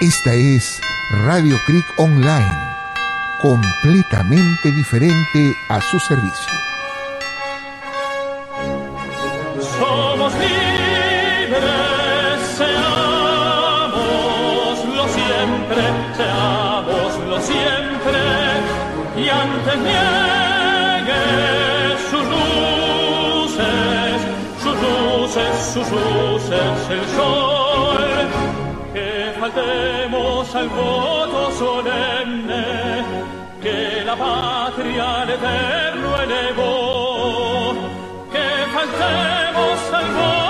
Esta es Radio Creek Online, completamente diferente a su servicio. Somos libres, seamos lo siempre, seamos lo siempre, y antes niegue sus luces, sus luces, sus luces, el sol al voto solemne que la patria al eterno elevó. Que faltemos al voto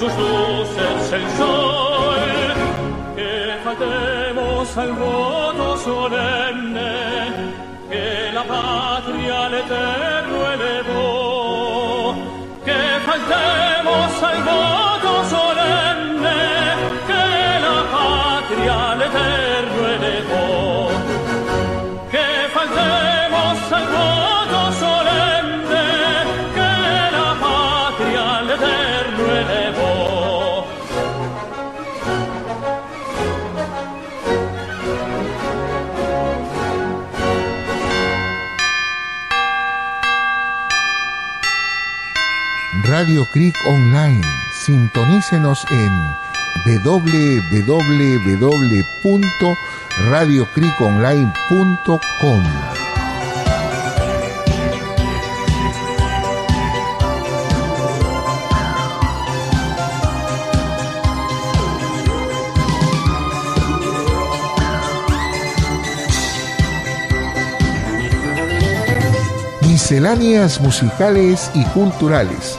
Sus luces el sol, que faltemos al voto solemne, que la patria al eterno elevó, que faltemos al voto Radio Creek Online. Sintonícenos en www.radiocreekonline.com. Misceláneas musicales y culturales,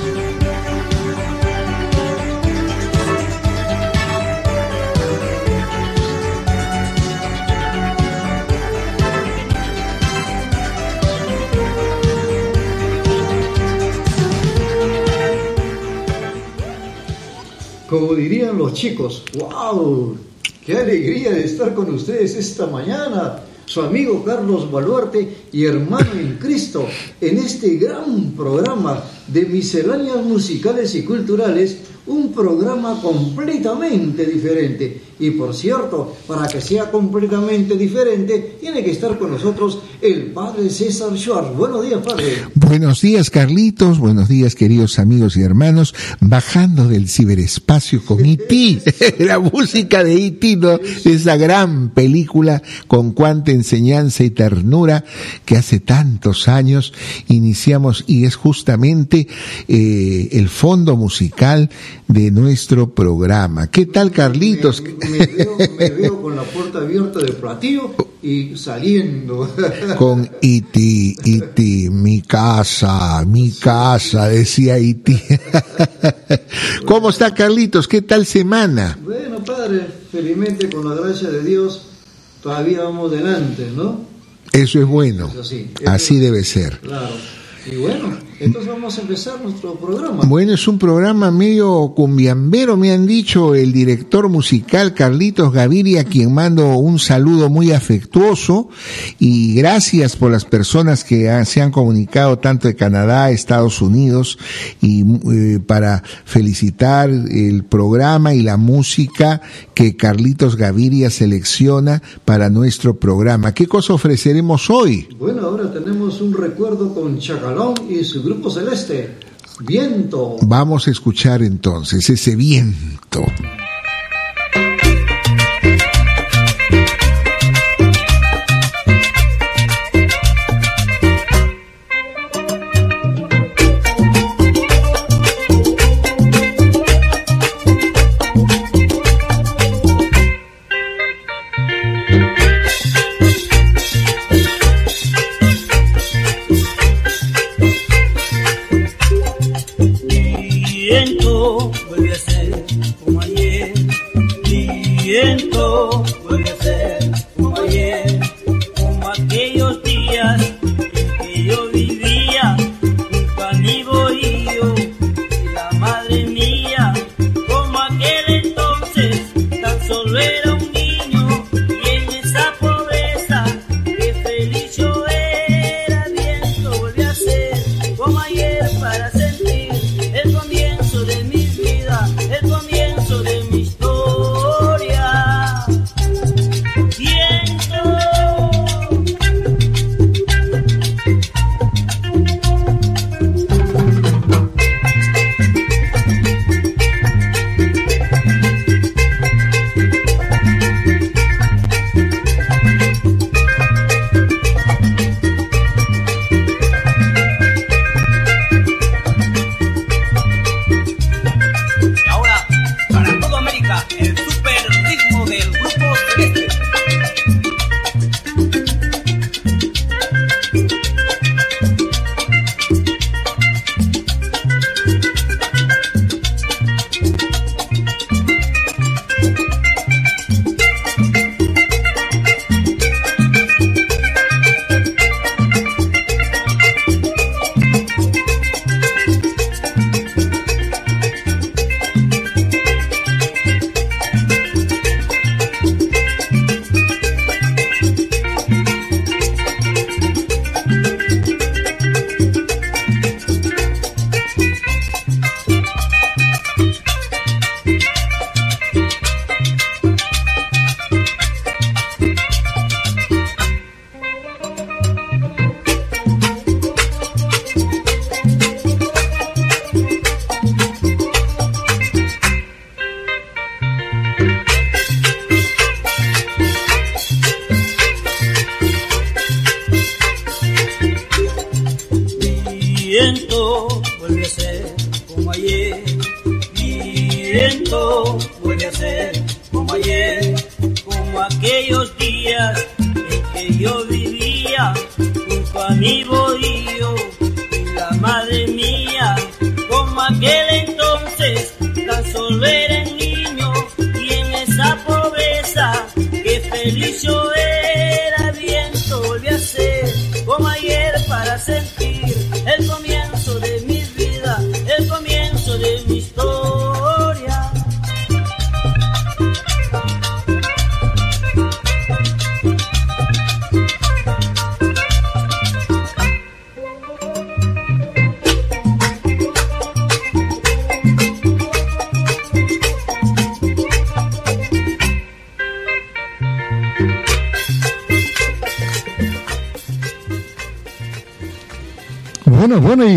Dirían los chicos, ¡wow! ¡Qué alegría de estar con ustedes esta mañana! Su amigo Carlos Baluarte y hermano en Cristo en este gran programa de misceláneas musicales y culturales, un programa completamente diferente. Y por cierto, para que sea completamente diferente, tiene que estar con nosotros el padre César Schwartz. Buenos días, padre. Buenos días, Carlitos. Buenos días, queridos amigos y hermanos. Bajando del ciberespacio con E.T. la música de E.T., ¿no? Esa gran película con tanta enseñanza y ternura que hace tantos años iniciamos y es justamente eh, el fondo musical de nuestro programa. ¿Qué tal, Carlitos? Me, veo, me veo, con la puerta abierta del platillo y saliendo. Con Iti, Iti, mi casa, mi casa, decía Iti. ¿Cómo está, Carlitos? ¿Qué tal semana? Bueno, padre, felizmente con la gracia de Dios todavía vamos adelante, ¿no? Eso es bueno. así, así debe ser. Claro. Y bueno, entonces vamos a empezar nuestro programa. Bueno, es un programa medio cumbiambero, me han dicho el director musical Carlitos Gaviria, quien mando un saludo muy afectuoso y gracias por las personas que se han comunicado tanto de Canadá, Estados Unidos y eh, para felicitar el programa y la música que Carlitos Gaviria selecciona para nuestro programa. ¿Qué cosa ofreceremos hoy? Bueno, ahora tenemos un recuerdo con Chacalón y su Grupo Celeste, viento. Vamos a escuchar entonces ese viento.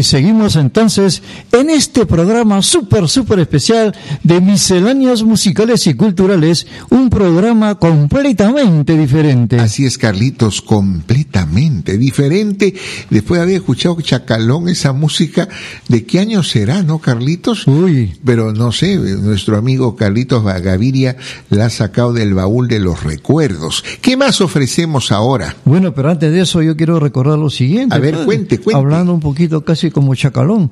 Seguimos entonces en este programa súper, súper especial de misceláneas musicales y culturales, un programa completamente diferente. Así es, Carlitos, completamente diferente. Después de haber escuchado Chacalón, esa música, ¿de qué año será, no, Carlitos? Uy. Pero no sé, nuestro amigo Carlitos Gaviria la ha sacado del baúl de los recuerdos. ¿Qué más ofrecemos ahora? Bueno, pero antes de eso yo quiero recordar lo siguiente. A ver, padre. cuente, cuente. Hablando un poquito casi como Chacalón.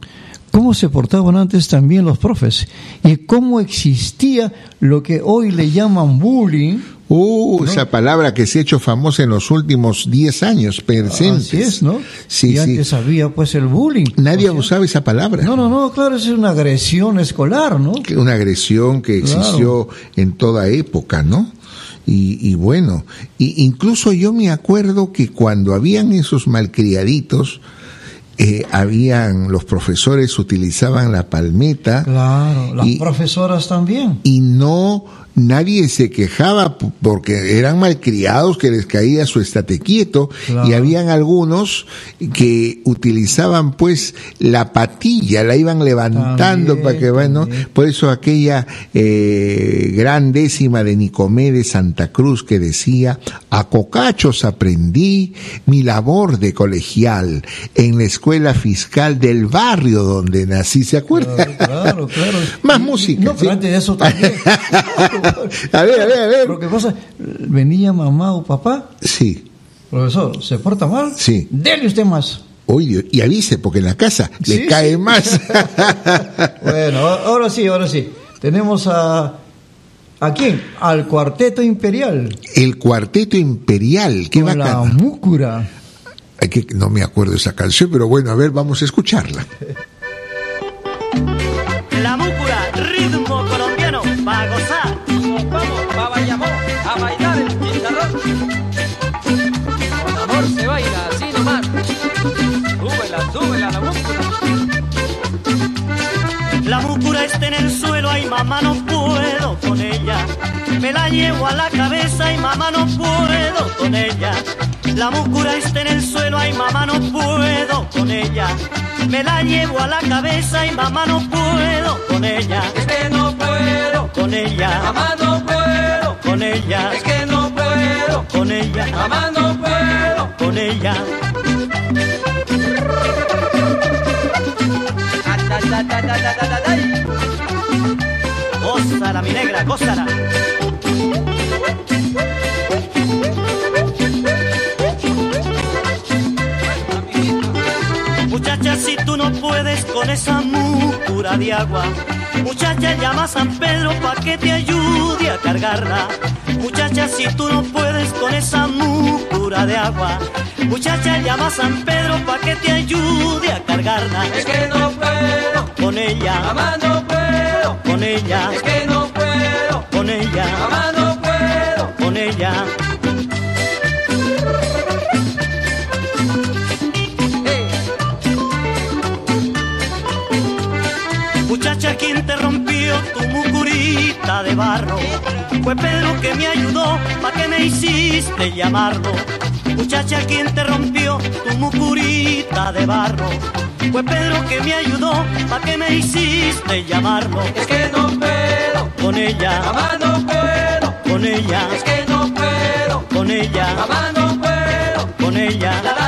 ¿Cómo se portaban antes también los profes? Y cómo existía lo que hoy le llaman bullying. Uh, esa palabra que se ha hecho famosa en los últimos 10 años, presentes. Así es, ¿no? Sí, y sí. antes había pues el bullying. Nadie O sea, usaba esa palabra. No, no, no, claro, es una agresión escolar, ¿no? una agresión que existió en toda época, ¿no? Y, y bueno, y incluso yo me acuerdo que cuando habían esos malcriaditos, eh, habían, los profesores utilizaban la palmeta Claro, las Y- profesoras también. y no, nadie se quejaba porque eran malcriados que les caía su estate quieto Claro. y habían algunos que utilizaban pues la patilla, la iban levantando También, para que bueno, por eso aquella eh, gran décima de Nicomé de Santa Cruz que decía, a cocachos aprendí mi labor de colegial en la escuela fiscal del barrio donde nací, ¿se acuerda? Claro, claro, claro. Más y- música, No, sí. pero antes de eso también. a ver, a ver, a ver. Lo que pasa, venía mamá o papá, Sí. profesor, ¿se porta mal? Sí. Dele usted más. Dios, y avise, porque en la casa le cae más. Bueno, ahora sí, ahora sí. Tenemos a... ¿A quién? Al Cuarteto Imperial. El cuarteto imperial, qué con la bacán. múcura. Ay, que no me acuerdo esa canción, pero bueno, a ver, vamos a escucharla. La múcura, ritmo en el suelo, ay mamá no puedo con ella. Me la llevo a la cabeza, y mamá no puedo con ella. La muscura está en el suelo, ay mamá no puedo con ella. Me la llevo a la cabeza y mamá no puedo con ella. Es que no puedo con ella. Mamá no puedo con ella. Es que no puedo con ella. Mamá no puedo con ella. da da da da da da da Gózala, mi negra, gózala. Muchacha, si tú no puedes con esa múcura de agua, muchacha, llama a San Pedro pa' que te ayude a cargarla. Muchacha, si tú no puedes con esa múcura de agua, muchacha, llama a San Pedro pa' que te ayude a cargarla. Es que no puedo, Con ella, no puedo. Con ella, Es que no puedo, con ella, mamá no puedo. con ella. Hey. Muchacha, ¿quién te rompió tu mucurita de barro? Fue Pedro que me ayudó, ¿pa' que me hiciste llamarlo? Muchacha, ¿quién te rompió tu mucurita de barro? Fue Pedro que me ayudó, ¿pa' que me hiciste llamarlo? Es que no puedo, Con ella, mamá no puedo. con ella, Es que no puedo, con ella, mamá no puedo. con ella. La la la la,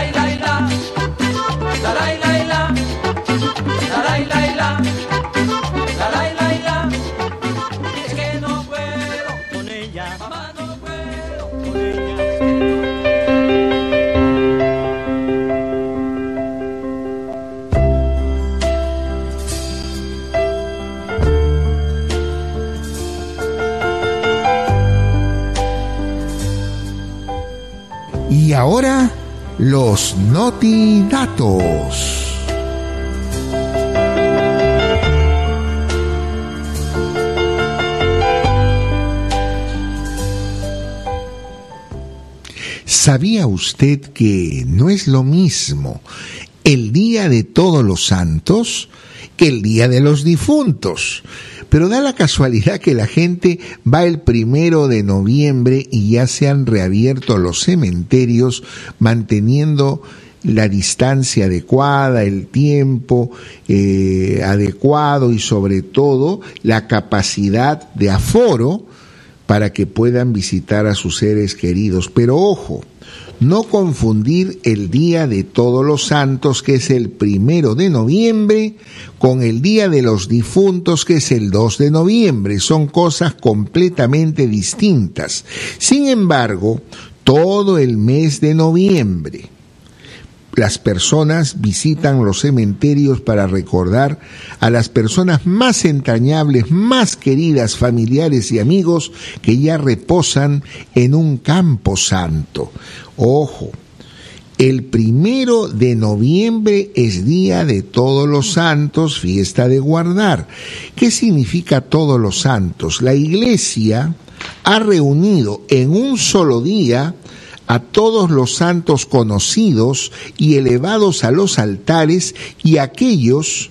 Y ahora, los notidatos. ¿Sabía usted que no es lo mismo el Día de Todos los Santos que el Día de los Difuntos? Pero da la casualidad que la gente va el primero de noviembre y ya se han reabierto los cementerios manteniendo la distancia adecuada, el tiempo eh, adecuado y sobre todo la capacidad de aforo para que puedan visitar a sus seres queridos. Pero ojo, no confundir el Día de Todos los Santos, que es el primero de noviembre, con el Día de los Difuntos, que es el 2 de noviembre. Son cosas completamente distintas. Sin embargo, todo el mes de noviembre, las personas visitan los cementerios para recordar a las personas más entrañables, más queridas, familiares y amigos que ya reposan en un campo santo. Ojo, el primero de noviembre es Día de Todos los Santos, fiesta de guardar. ¿Qué significa Todos los Santos? La Iglesia ha reunido en un solo día a todos los santos conocidos y elevados a los altares y aquellos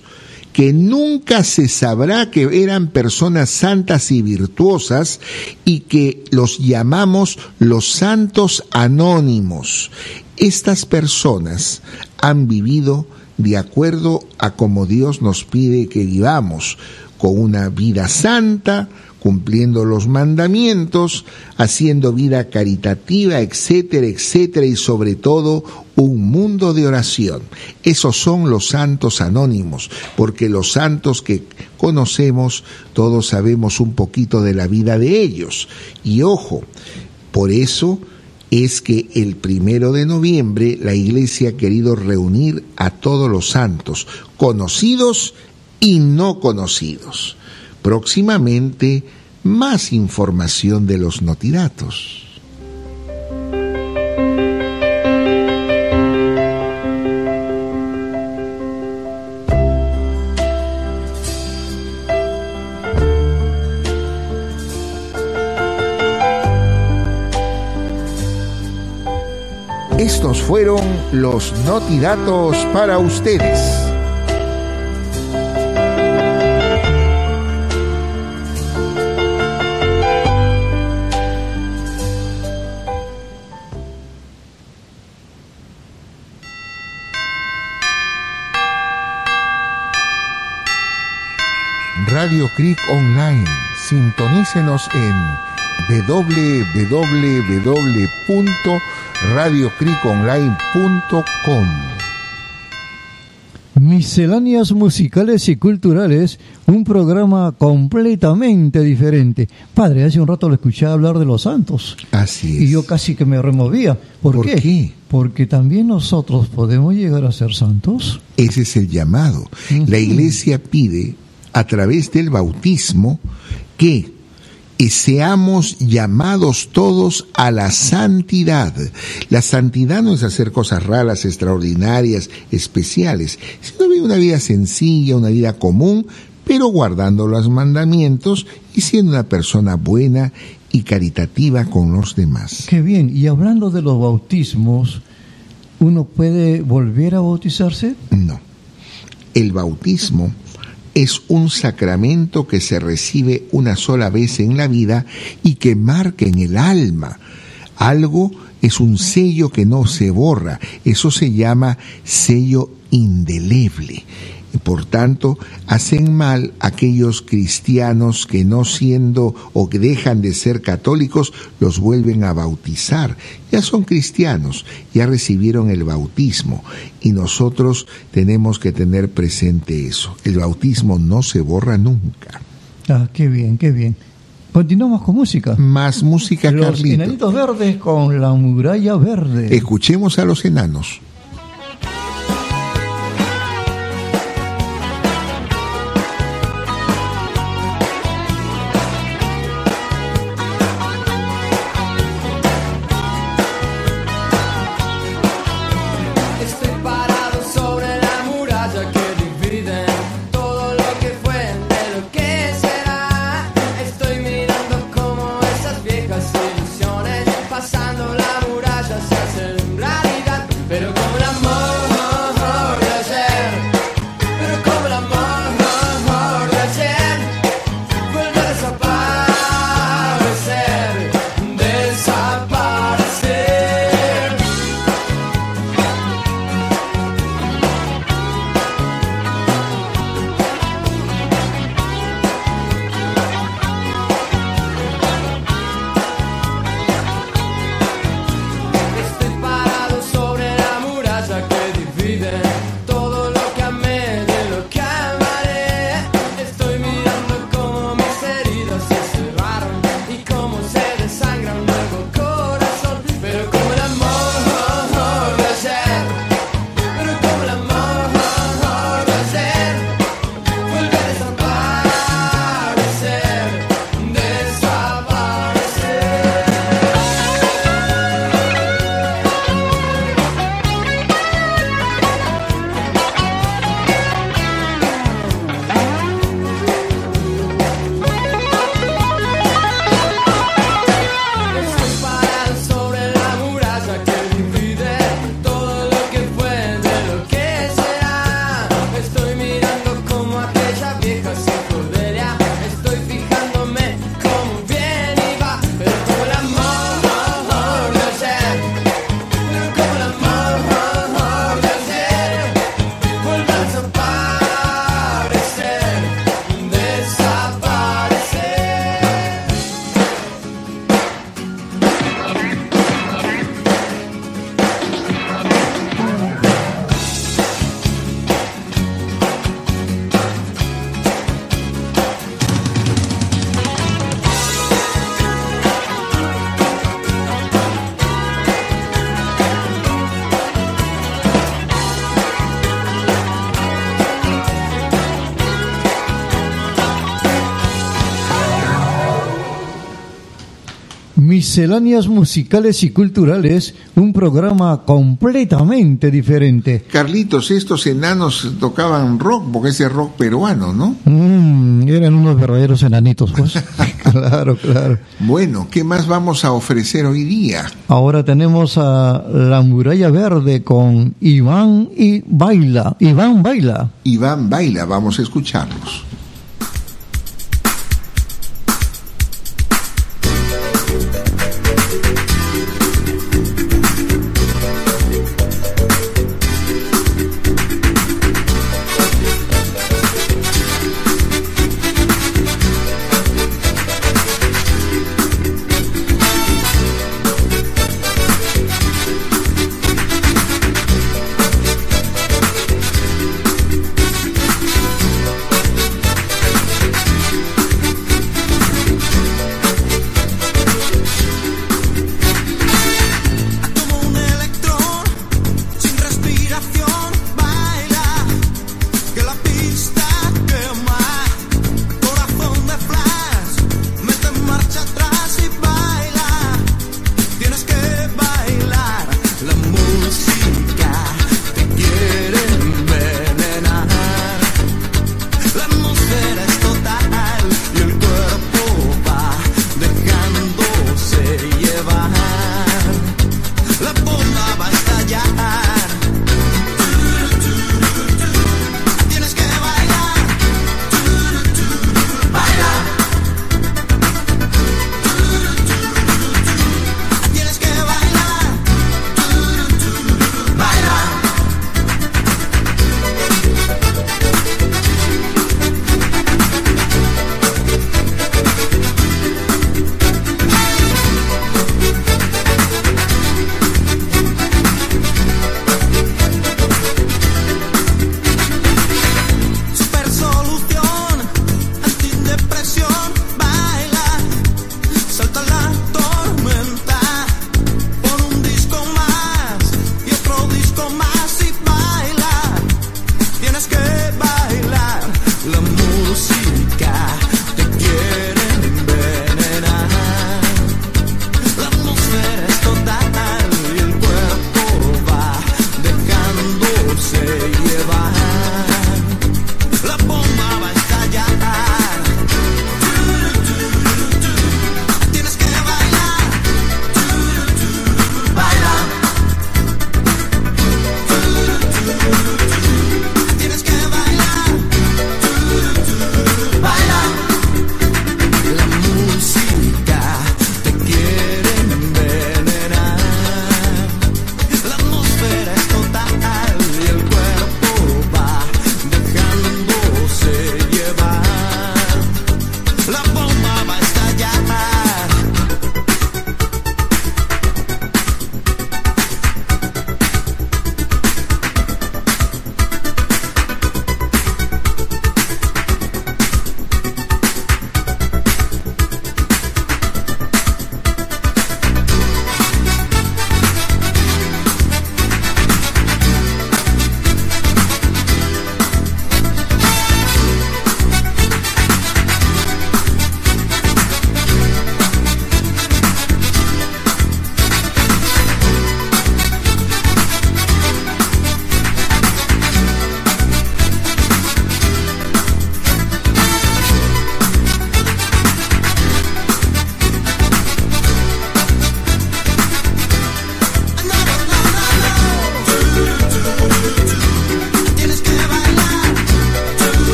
que nunca se sabrá que eran personas santas y virtuosas y que los llamamos los santos anónimos. Estas personas han vivido de acuerdo a como Dios nos pide que vivamos, con una vida santa, cumpliendo los mandamientos, haciendo vida caritativa, etcétera, etcétera, y sobre todo un mundo de oración. Esos son los santos anónimos, porque los santos que conocemos, todos sabemos un poquito de la vida de ellos. Y ojo, por eso es que el primero de noviembre la Iglesia ha querido reunir a todos los santos, conocidos y no conocidos. Próximamente más información de los notidatos. Estos fueron los notidatos para ustedes. Radio Creek Online. Sintonícenos en www.radiocriconline.com. Misceláneas musicales y culturales, un programa completamente diferente. Padre, hace un rato lo escuché hablar de los santos. Así es. Y yo casi que me removía. ¿Por, ¿Por qué? Porque también nosotros podemos llegar a ser santos. Ese es el llamado. La iglesia pide a través del bautismo que seamos llamados todos a la santidad. La santidad no es hacer cosas raras, extraordinarias, especiales, sino vivir una vida sencilla, una vida común, pero guardando los mandamientos y siendo una persona buena y caritativa con los demás. Qué bien. Y hablando de los bautismos, ¿uno puede volver a bautizarse? No. El bautismo es un sacramento que se recibe una sola vez en la vida y que marca en el alma. Algo es un sello que no se borra. Eso se llama sello indeleble. Por tanto, hacen mal aquellos cristianos que no siendo o que dejan de ser católicos, los vuelven a bautizar. Ya son cristianos, ya recibieron el bautismo y nosotros tenemos que tener presente eso. El bautismo no se borra nunca. Ah, qué bien, qué bien. Continuamos con música. Más música, Los Carlito. enanitos verdes con la muralla verde. Escuchemos a los enanos. Misceláneas musicales y culturales, un programa completamente diferente. Carlitos, estos enanos tocaban rock, porque ese rock peruano, ¿no? Mm, eran unos verdaderos enanitos, pues. claro, claro. Bueno, ¿qué más vamos a ofrecer hoy día? Ahora tenemos a La Muralla Verde con Iván y Baila. Iván Baila. Iván Baila, vamos a escucharlos.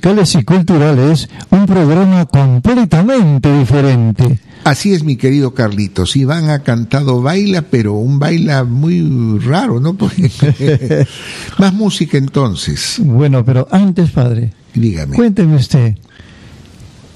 Musicales y culturales, un programa completamente diferente. Así es, mi querido Carlitos. Iván ha cantado baila, pero un baila muy raro, ¿no? Más música entonces. Bueno, pero antes, padre, Dígame. cuénteme usted,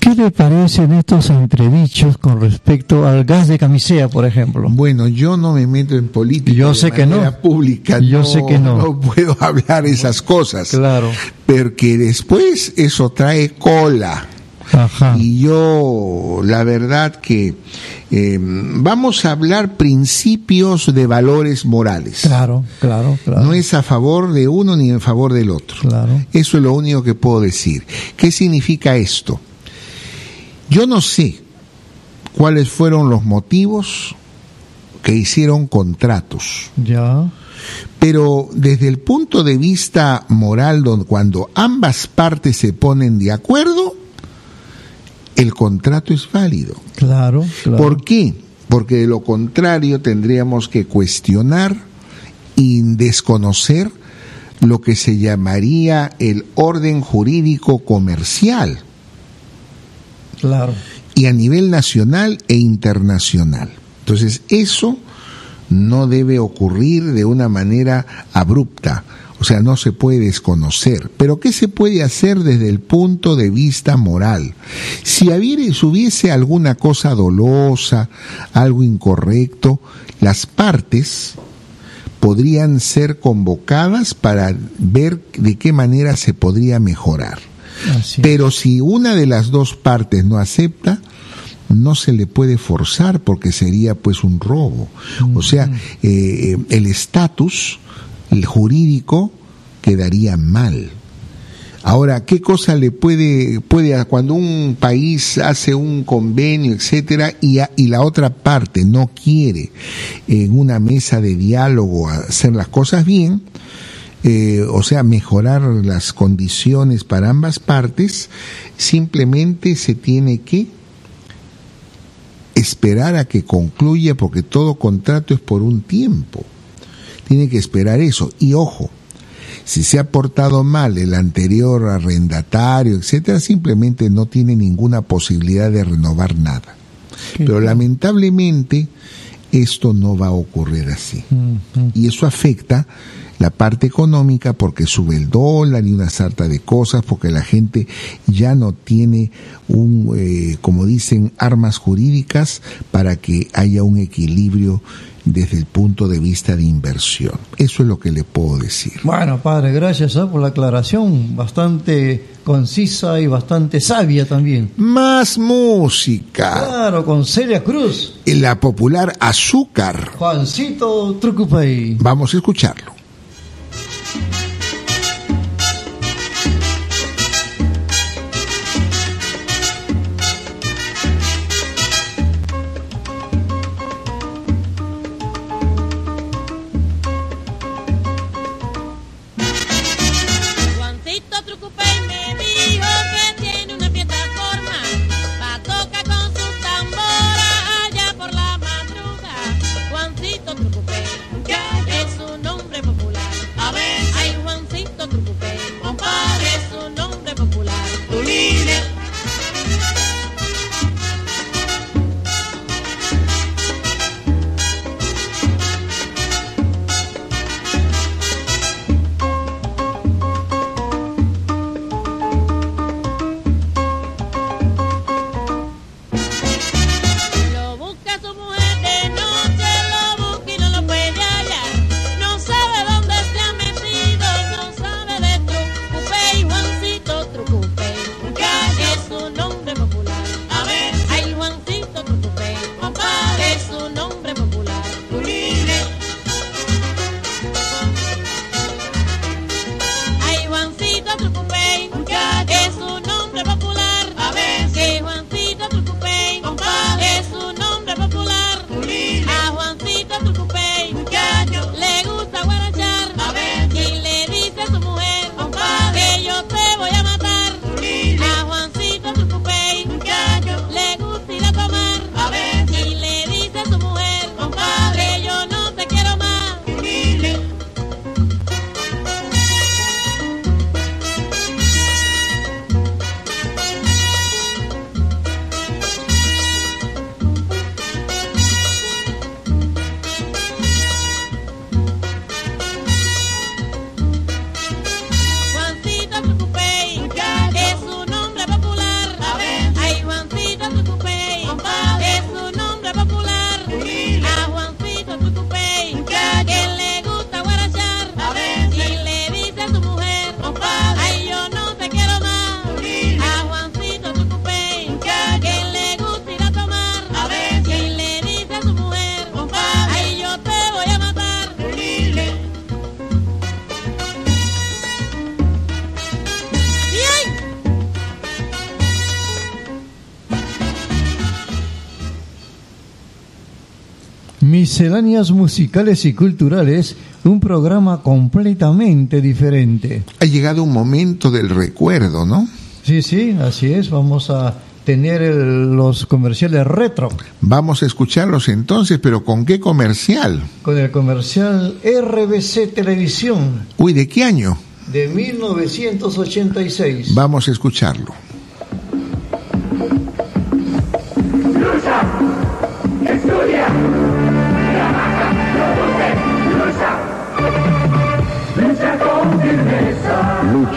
¿Qué le parecen estos entredichos con respecto al gas de camisea, por ejemplo? Bueno, yo no me meto en política. Yo de sé que manera no. pública. Yo sé que no. No puedo hablar esas cosas. Claro. Porque después eso trae cola. Ajá. Y yo, la verdad que eh, vamos a hablar principios de valores morales. Claro, claro, claro. No es a favor de uno ni en favor del otro. Claro. Eso es lo único que puedo decir. ¿Qué significa esto? Yo no sé cuáles fueron los motivos que hicieron contratos, Ya. pero desde el punto de vista moral, cuando ambas partes se ponen de acuerdo, el contrato es válido. Claro, claro. ¿Por qué? Porque de lo contrario tendríamos que cuestionar y desconocer lo que se llamaría el orden jurídico comercial Y a nivel nacional e internacional. Entonces, eso no debe ocurrir de una manera abrupta, o sea, no se puede desconocer. Pero ¿qué se puede hacer desde el punto de vista moral? Si hubiese alguna cosa dolosa, algo incorrecto, las partes podrían ser convocadas para ver de qué manera se podría mejorar. Pero si una de las dos partes no acepta, no se le puede forzar porque sería pues un robo. O sea, eh, el estatus, el jurídico, quedaría mal. Ahora, ¿qué cosa le puede, puede, cuando un país hace un convenio, etcétera, y, a- y la otra parte no quiere en una mesa de diálogo hacer las cosas bien, eh, o sea, mejorar las condiciones para ambas partes, simplemente se tiene que esperar a que concluya, porque todo contrato es por un tiempo. Tiene que esperar eso. Y ojo, si se ha portado mal el anterior arrendatario, etcétera, simplemente no tiene ninguna posibilidad de renovar nada. Pero lamentablemente esto no va a ocurrir así. Y eso afecta la parte económica porque sube el dólar y una sarta de cosas, porque la gente ya no tiene un, eh, como dicen, armas jurídicas para que haya un equilibrio desde el punto de vista de inversión. Eso es lo que le puedo decir. Bueno, padre, gracias ¿eh? por la aclaración, bastante concisa y bastante sabia también. Más música. Claro, con Celia Cruz, La popular azúcar. Juancito Trucupey. Vamos a escucharlo. Misceláneas musicales y culturales, un programa completamente diferente. Ha llegado un momento del recuerdo, ¿no? Sí, sí, así es. Vamos a tener el- los comerciales retro Vamos a escucharlos entonces, pero ¿con qué comercial? con el comercial RBC Televisión Uy, ¿de qué año? de 1986. Vamos a escucharlo.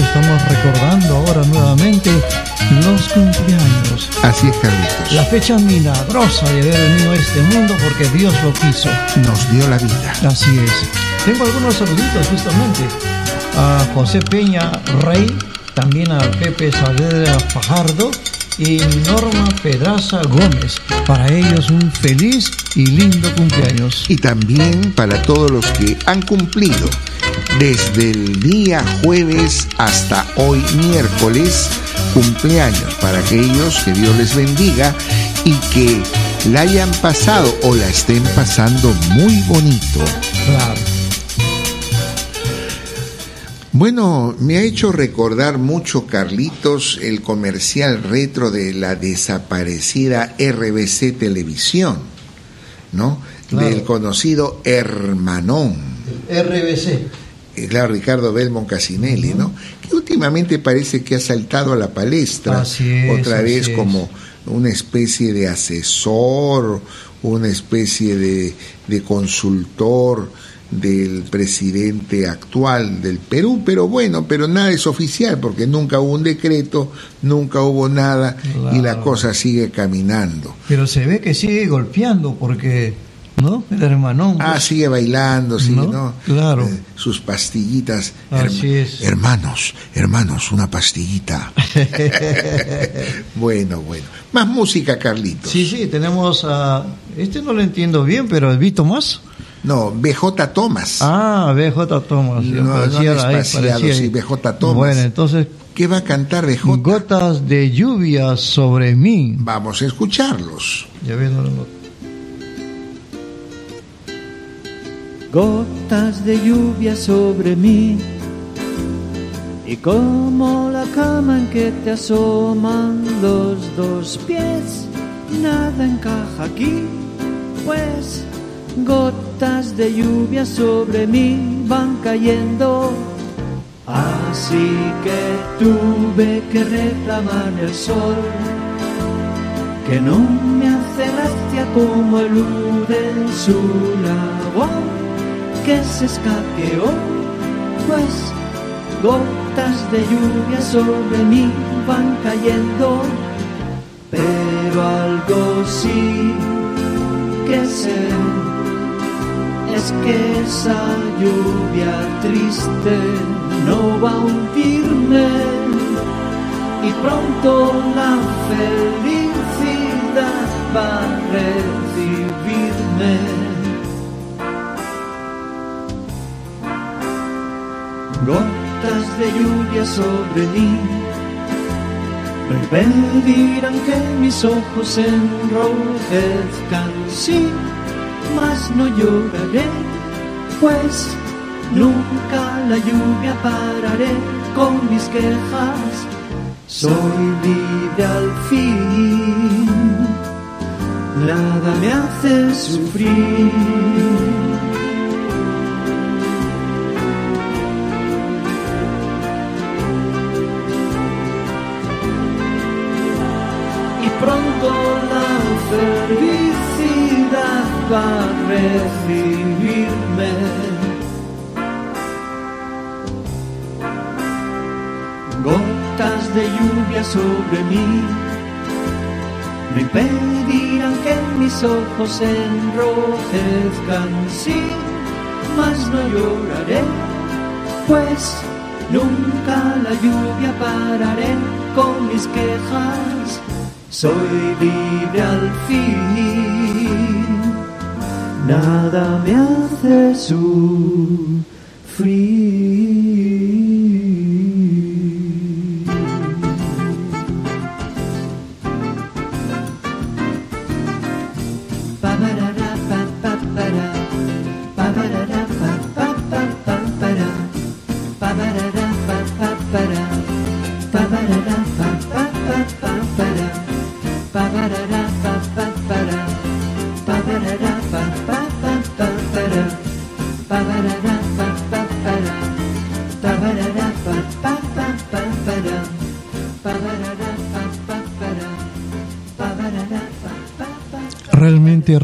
estamos recordando ahora nuevamente los cumpleaños. Así es, Carlitos. La fecha milagrosa de haber venido a este mundo porque Dios lo quiso. Nos dio la vida. Así es. Tengo algunos saluditos justamente. A José Peña Rey, también a Pepe Saavedra Fajardo y Norma Pedraza Gómez. Para ellos un feliz y lindo cumpleaños. Y también para todos los que han cumplido desde el día jueves hasta hoy miércoles cumpleaños para aquellos que Dios les bendiga y que la hayan pasado o la estén pasando muy bonito. Claro. Bueno, me ha hecho recordar mucho, Carlitos, el comercial retro de la desaparecida RBC Televisión, ¿no? Claro. Del conocido Hermanón. RBC. Eh, Claro, Ricardo Belmont Casinelli, ¿no? Que últimamente parece que ha saltado a la palestra Así es, otra vez como una especie de asesor, una especie de, de consultor del presidente actual del Perú, pero bueno, pero nada es oficial porque nunca hubo un decreto, nunca hubo nada y la cosa sigue caminando. Pero se ve que sigue golpeando porque, ¿no? El hermanón. Ah, pues, sigue bailando, sí, ¿no? ¿No? Claro. Eh, sus pastillitas. Así es. Hermanos, hermanos, una pastillita. bueno, bueno. Más música, Carlitos. Sí, sí, tenemos a... Este no lo entiendo bien, pero ¿el Vito más? No, BJ Thomas. Ah, BJ Thomas. No, no han ahí, sí. BJ Thomas. Bueno, entonces, ¿Qué va a cantar BJ? gotas de lluvia sobre mí. Vamos a escucharlos. Ya ves, no, no. Gotas de lluvia sobre mí y como la cama en que te asoman los dos pies, nada encaja aquí, pues gotas de lluvia sobre mí van cayendo. Así que tuve que reclamar el sol que no me hace gracia como elude en su labor, que se escaqueó, pues gotas de lluvia sobre mí van cayendo, pero algo sí que sé, es que esa lluvia triste no va a hundirme y pronto la felicidad va a recibirme. Gotas de lluvia sobre mí. Me pedirán que mis ojos se enrojezcan, sí, mas no lloraré, pues nunca la lluvia pararé con mis quejas. Soy libre al fin, nada me hace sufrir. Va a recibirme. Gotas de lluvia sobre mí me impedirán que mis ojos se enrojezcan, sí, mas no lloraré, pues nunca la lluvia pararé con mis quejas. Soy libre al fin, nada me hace sufrir.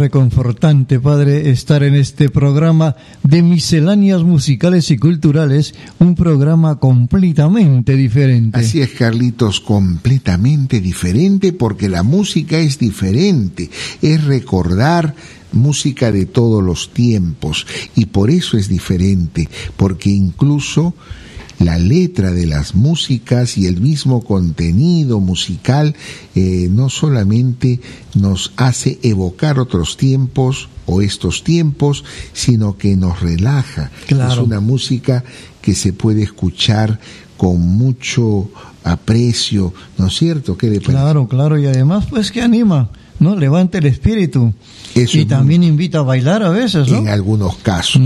Reconfortante, Padre, estar en este programa de misceláneas musicales y culturales, un programa completamente diferente. Así es, Carlitos, completamente diferente porque la música es diferente, es recordar música de todos los tiempos y por eso es diferente, porque incluso la letra de las músicas y el mismo contenido musical eh, no solamente nos hace evocar otros tiempos o estos tiempos, sino que nos relaja. Claro. Es una música que se puede escuchar con mucho aprecio, ¿no es cierto? ¿Qué le parece? Claro, claro, y además pues que anima, ¿no? Levanta el espíritu. Eso y también invita a bailar a veces, ¿no? En algunos casos.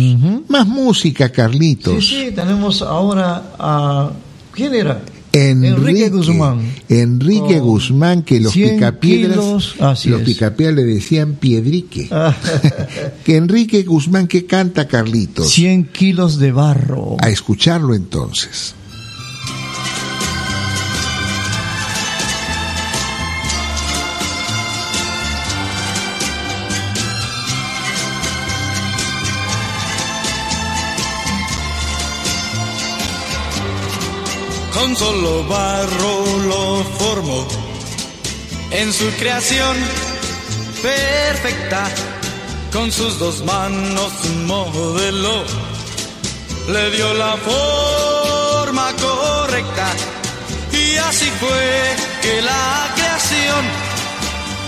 Más música, Carlitos. Sí, sí, tenemos ahora a... ¿Quién era? Enrique, Guzmán. Enrique Guzmán, que los 100 picapiedras, kilos, así los picapiedras le decían piedrique. Ah, que Enrique Guzmán, que canta Carlitos. 100 kilos de barro. A escucharlo entonces. Con solo barro lo formó en su creación perfecta. Con sus dos manos modeló le dio la forma correcta. Y así fue que la creación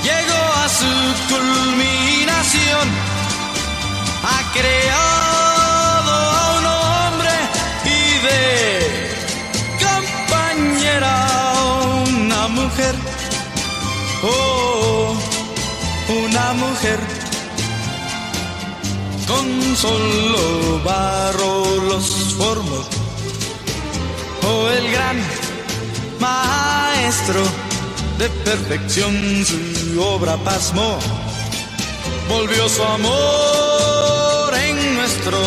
llegó a su culminación. Ha creado a un hombre y de mujer, oh, una mujer. Con solo barro los formó, oh, el gran maestro de perfección su obra pasmó, volvió su amor en nuestro,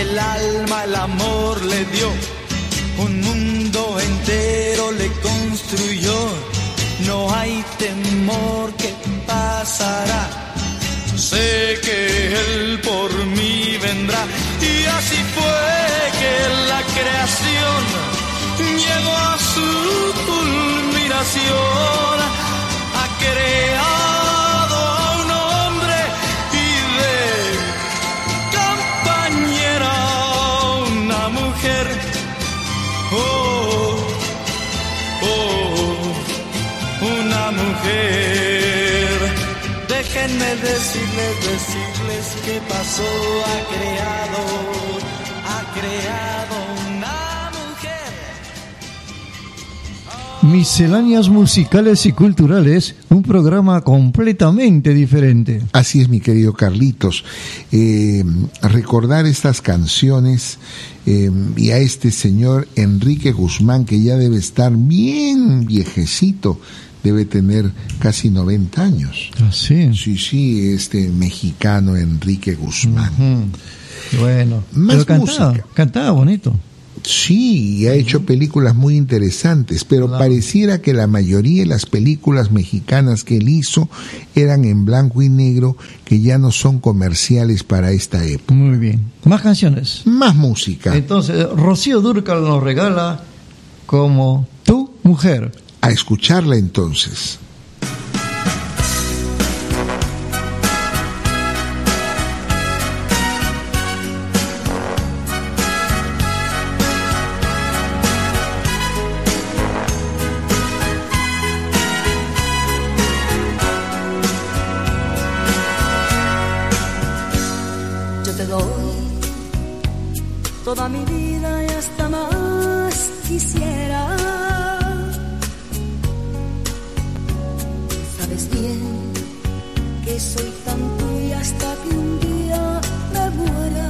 el alma, el amor le dio. Un mundo entero le construyó. No hay temor que pasará. Sé que Él por mí vendrá. Y así fue que la creación llegó a su culminación. creado mujer. Déjenme decirles, decirles que pasó, ha creado, ha creado una mujer. Misceláneas musicales y culturales, un programa completamente diferente. Así es, mi querido Carlitos. Eh, recordar estas canciones eh, y a este señor Enrique Guzmán, que ya debe estar bien viejecito, debe tener casi 90 años. Así. Sí, sí, este mexicano Enrique Guzmán. Bueno, Más pero cantaba, música. cantaba bonito. Sí, y ha hecho películas muy interesantes, pero pareciera que la mayoría de las películas mexicanas que él hizo eran en blanco y negro, que ya no son comerciales para esta época. Muy bien. Más canciones. Más música. Entonces, Rocío Durcal nos regala como tu mujer. A escucharla entonces. Yo te doy toda mi vida y hasta más quisiera. Que soy tan tuya hasta que un día me muera.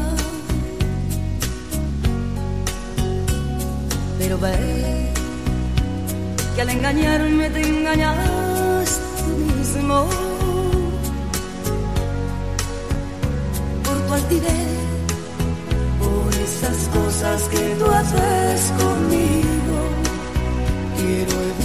Pero ve que al engañarme te engañas tú mismo. por tu altivez, por esas cosas que tú haces conmigo. Quiero evitar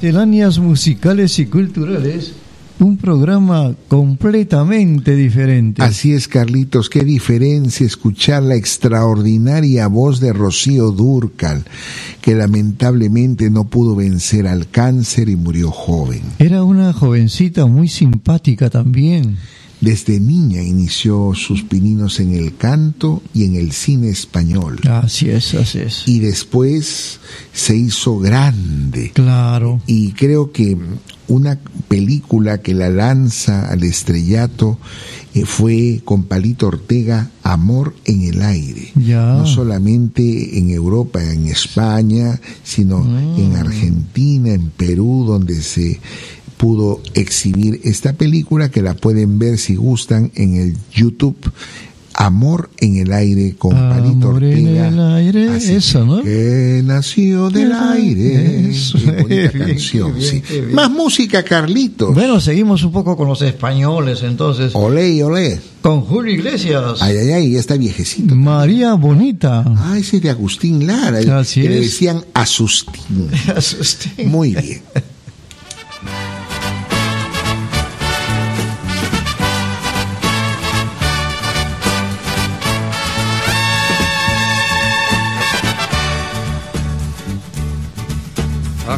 Misceláneas musicales y culturales, un programa completamente diferente. Así es, Carlitos, qué diferencia escuchar la extraordinaria voz de Rocío Durcal, que lamentablemente no pudo vencer al cáncer y murió joven. Era una jovencita muy simpática también. Desde niña inició sus pininos en el canto y en el cine español. Así es, así es. Y después se hizo grande. Claro. Y creo que una película que la lanza al estrellato eh, fue con Palito Ortega, Amor en el aire. Ya. No solamente en Europa, en España, sino Mm. en Argentina, en Perú, donde se pudo exhibir esta película que la pueden ver si gustan en el YouTube. Amor en el aire con Palito Amor en Ortega. el aire, Así esa, ¿no? Que nació del aire. Eso. Qué bonita bien, canción, bien, sí. bien. Más música, Carlitos. Bueno, seguimos un poco con los españoles entonces. Olé, olé. Con Julio Iglesias. Ay, ay, ay, ya está viejecito. María Bonita. Ah, ese de Agustín Lara, Así que le es. decían Asustín. Asustín. Muy bien.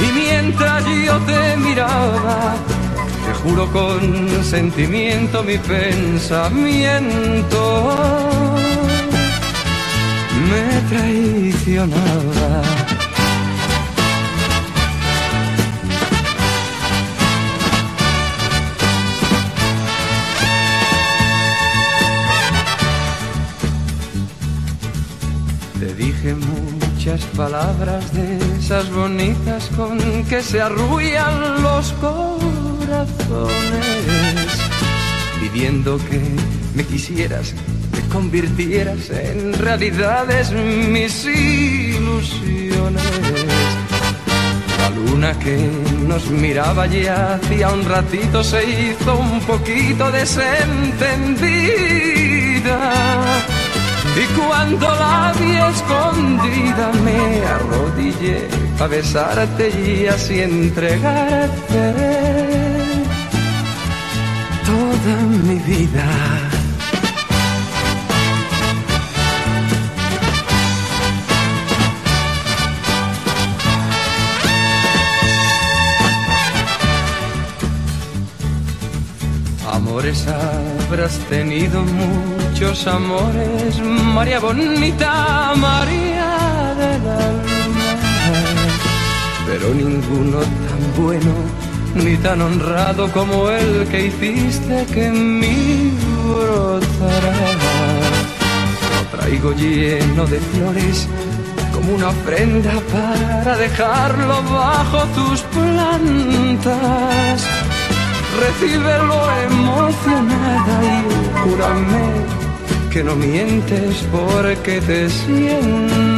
Y mientras yo te miraba, te juro con sentimiento mi pensamiento me traicionaba. Muchas palabras de esas bonitas con que se arrullan los corazones, pidiendo que me quisieras, que convirtieras en realidades mis ilusiones. La luna que nos miraba ya hacía un ratito se hizo un poquito desentendida. Y cuando la vi escondida me arrodillé a besarte y así entregarte toda mi vida. Amores habrás tenido muchos amores, María bonita, María del alma, pero ninguno tan bueno ni tan honrado como el que hiciste que en mí brotará. Lo traigo lleno de flores como una ofrenda para dejarlo bajo tus plantas. Recíbelo emocionada y júrame que no mientes porque te sientes.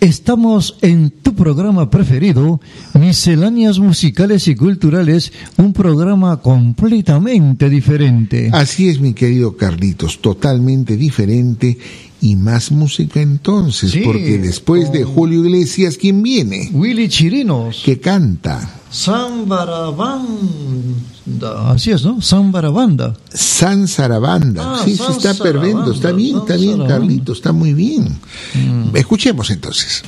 Estamos en programa preferido, Misceláneas Musicales y Culturales, un programa completamente diferente. Así es, mi querido Carlitos, totalmente diferente y más música entonces, Sí, porque después de Julio Iglesias, ¿quién viene? Willy Chirinos, Que canta Sambarabanda, así es, ¿no? Sambarabanda. San Sarabanda. Ah, sí, sí, está perfecto, está bien, San está bien. Mm. Carlitos, está muy bien. Escuchemos entonces.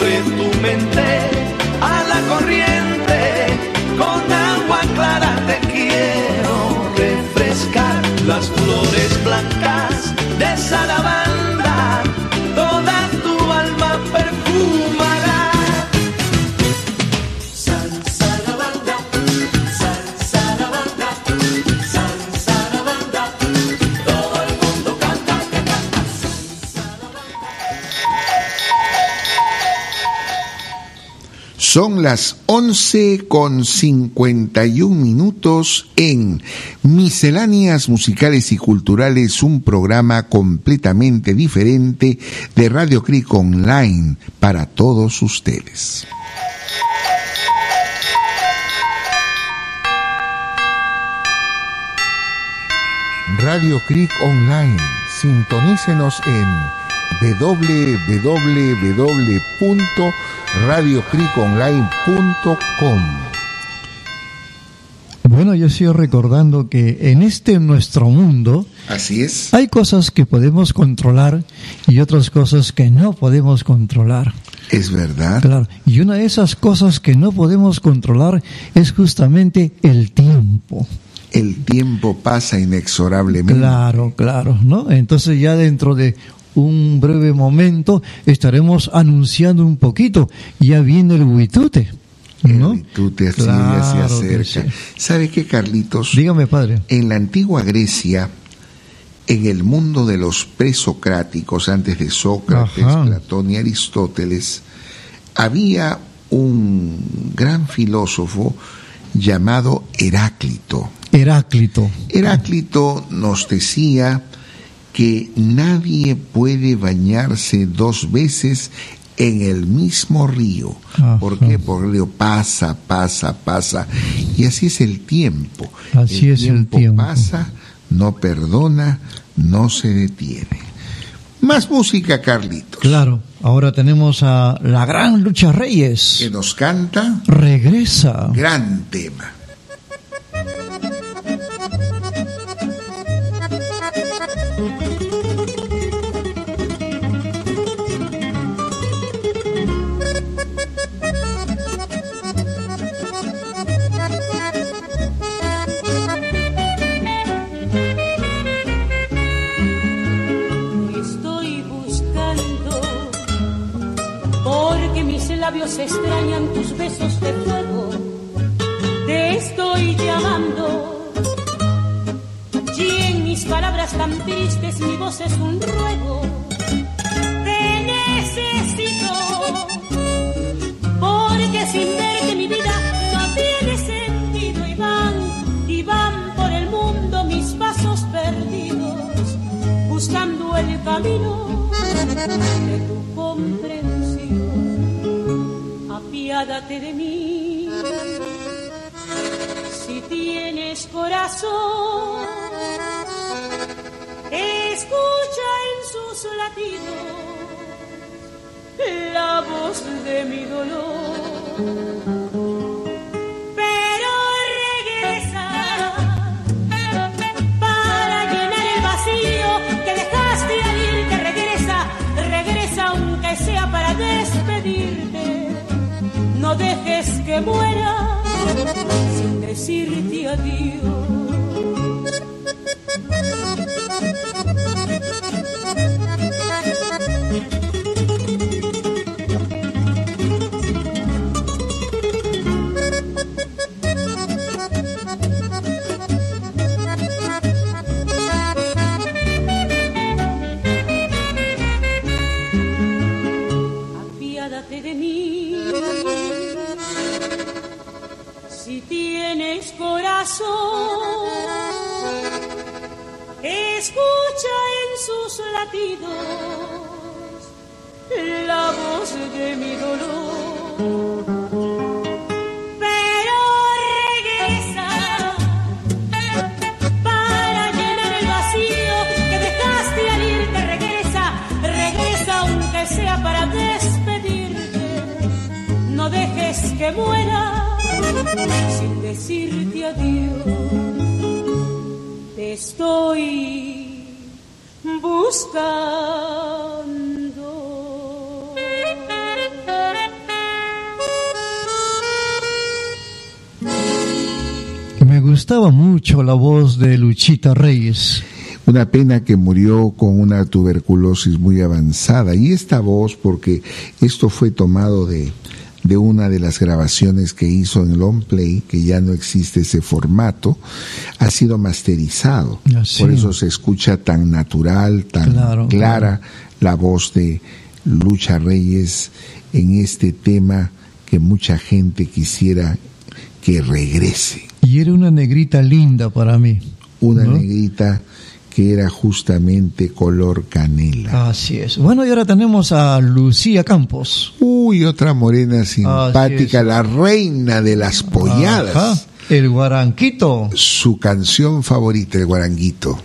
Abre tu mente a la corriente, con agua clara te quiero refrescar las flores blancas de Sarabanda, Son las 11 con 51 minutos en Misceláneas Musicales y Culturales, un programa completamente diferente de Radio Cric Online para todos ustedes. Radio Cric Online, sintonícenos en www.radiocriconline.com. Bueno, yo sigo recordando que en este nuestro mundo Así es. hay cosas que podemos controlar y otras cosas que no podemos controlar. Es verdad. Claro, y una de esas cosas que no podemos controlar es justamente el tiempo. El tiempo pasa inexorablemente. Claro, claro, ¿no? Entonces ya dentro de un breve momento estaremos anunciando un poquito. Ya viene el huitute, ¿no? Y tú te así Claro se que acerca. sí. ¿Sabe qué, Carlitos? Dígame, padre. En la antigua Grecia, en el mundo de los presocráticos, antes de Sócrates, Ajá. Platón y Aristóteles, había un gran filósofo llamado Heráclito. Heráclito. Heráclito nos decía que nadie puede bañarse dos veces en el mismo río. Ajá. ¿Por qué? Porque el río pasa, pasa, pasa. Y así es el tiempo. Así es el tiempo. pasa, no perdona, no se detiene. Más música, Carlitos. Claro, ahora tenemos a la gran Lucha Reyes. Que nos canta Regresa. gran tema. Labios extrañan tus besos de fuego. Te estoy llamando y en mis palabras tan tristes mi voz es un ruego. Te necesito porque sin verte mi vida no tiene sentido y van y van por el mundo mis pasos perdidos buscando el camino de tu comprensión. Apiádate de mí. Si tienes corazón, escucha en sus latidos la voz de mi dolor. Dejes que muera sin decirte adiós. Latidos la voz de mi dolor. Pero regresa para llenar el vacío que dejaste al irte. Regresa, regresa aunque sea para despedirte. No dejes que muera sin decirte adiós. Te estoy buscando. Me gustaba mucho la voz de Luchita Reyes. Una pena que murió con una tuberculosis muy avanzada. Y esta voz, porque esto fue tomado de, de una de las grabaciones que hizo en Long Play, que ya no existe ese formato, ha sido masterizado. Por eso se escucha tan natural, tan Claro, clara la voz de Lucha Reyes en este tema que mucha gente quisiera que regrese. Y era una negrita linda para mí. Una ¿no? negrita que era justamente color canela. Así es. Bueno, y ahora tenemos a Lucía Campos. Uy, otra morena simpática, la reina de las polladas. Ajá, el guaranquito. Su canción favorita, el guaranguito.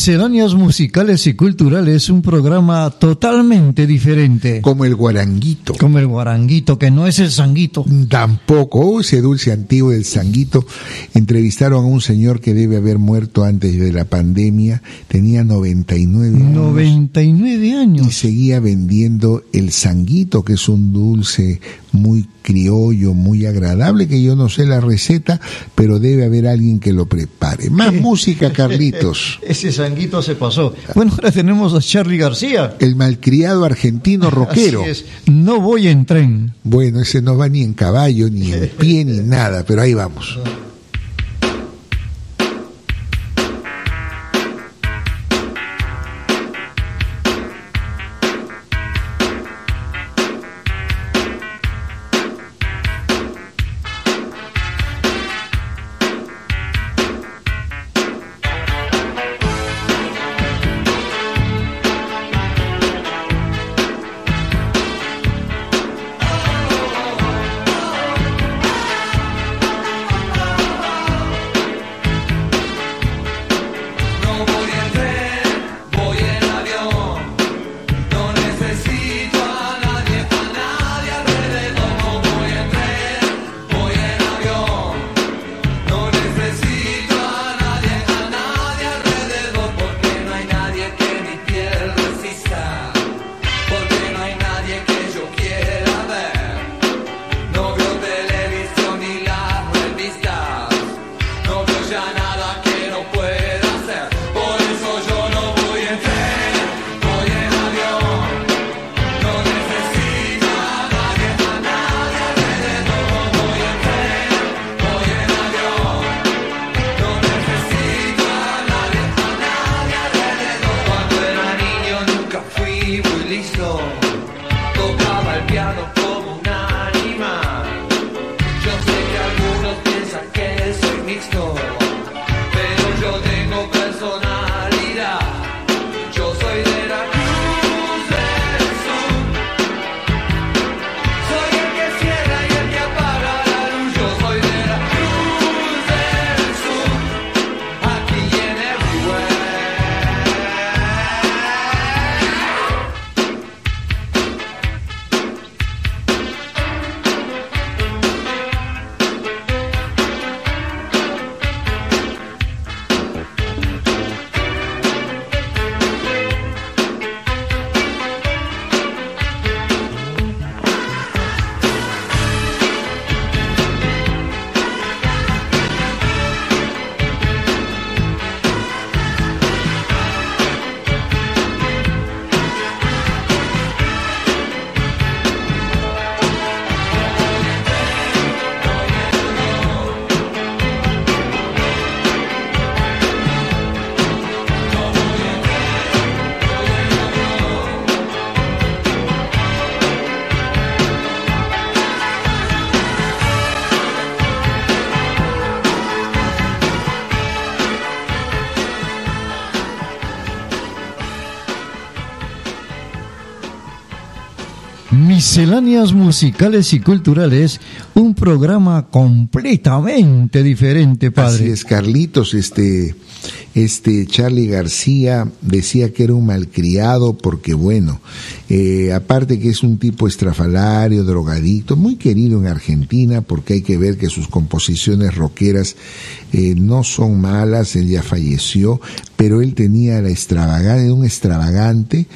Misceláneas musicales y culturales, un programa totalmente diferente. Como el guaranguito. Como el guaranguito, que no es el sanguito. Tampoco, ese dulce antiguo del sanguito. Entrevistaron a un señor que debe haber muerto antes de la pandemia. Tenía 99 años. 99 años. Y seguía vendiendo el sanguito, que es un dulce muy criollo, muy agradable, que yo no sé la receta, pero debe haber alguien que lo prepare. Más música, Carlitos. Ese sanguito se pasó. Bueno, ahora tenemos a Charlie García. El malcriado argentino rockero. Así es. No voy en tren. Bueno, ese no va ni en caballo, ni en pie, ni nada, pero ahí vamos. Misceláneas musicales y culturales, un programa completamente diferente, padre. Así es, Carlitos, este, este Charlie García decía que era un malcriado porque, bueno, eh, aparte que es un tipo estrafalario, drogadicto, muy querido en Argentina porque hay que ver que sus composiciones rockeras eh, no son malas, él ya falleció, pero él tenía la extravagante, era un extravagante,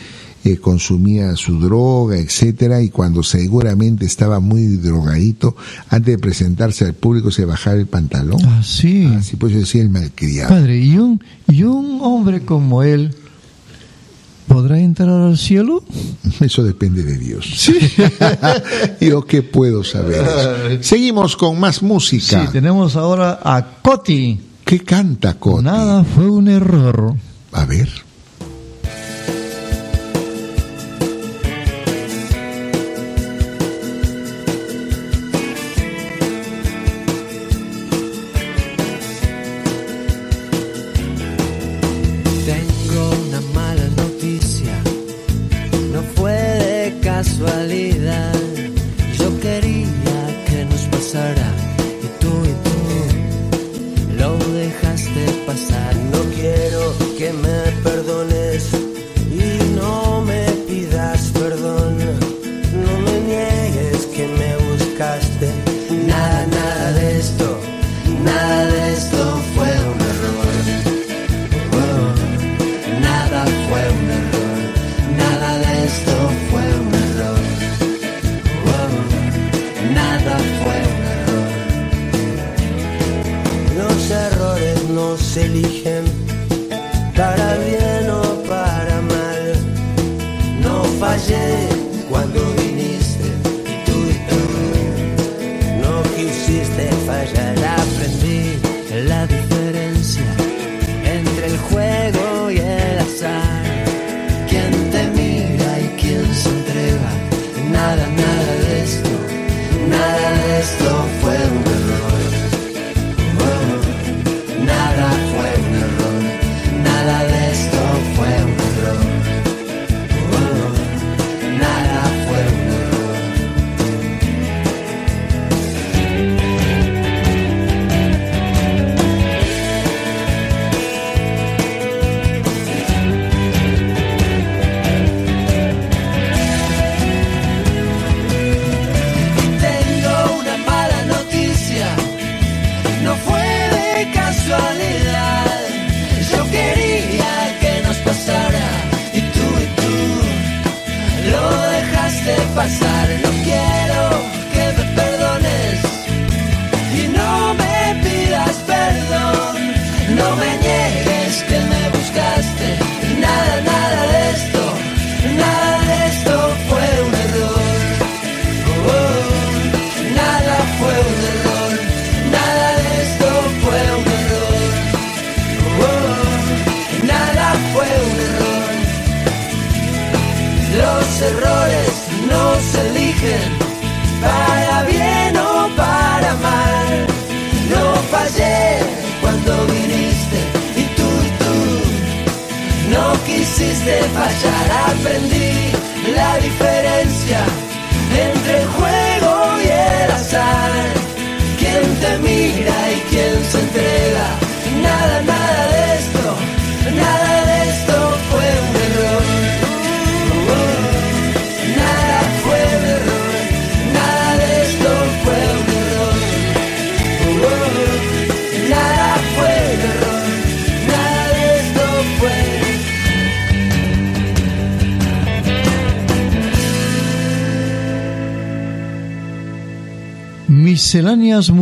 eh, consumía su droga, etcétera, y cuando seguramente estaba muy drogadito, antes de presentarse al público se bajaba el pantalón. Ah, sí. Así pues yo decía el malcriado. Padre, ¿y un, y un hombre como él podrá entrar al cielo? Eso depende de Dios. Yo qué puedo saber. Seguimos con más música. Sí, tenemos ahora a Coti. ¿Qué canta Coti? Nada fue un error. A ver.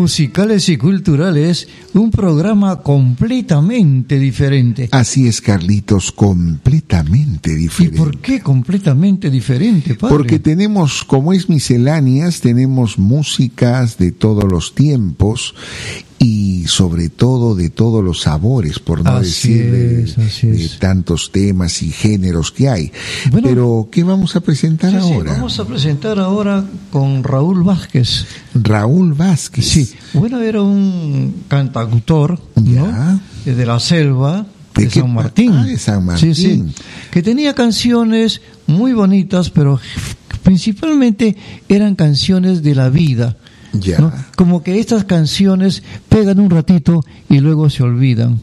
Musicales y culturales, un programa completamente diferente. Así es, Carlitos, completamente ¿Y diferente. por qué completamente diferente, padre? Porque tenemos, como es misceláneas, tenemos músicas de todos los tiempos y sobre todo de todos los sabores, por no Así decir de, es, tantos temas y géneros que hay. Bueno, Pero, ¿qué vamos a presentar Sí, sí, ahora? vamos a presentar ahora con Raúl Vázquez. Raúl Vázquez. Sí, bueno, era un cantautor, ¿no? De la selva, de, ¿De qué San Martín. Ah, de San Sí, sí. Martín. Que tenía canciones muy bonitas, pero principalmente eran canciones de la vida. ¿No? Como que estas canciones pegan un ratito y luego se olvidan.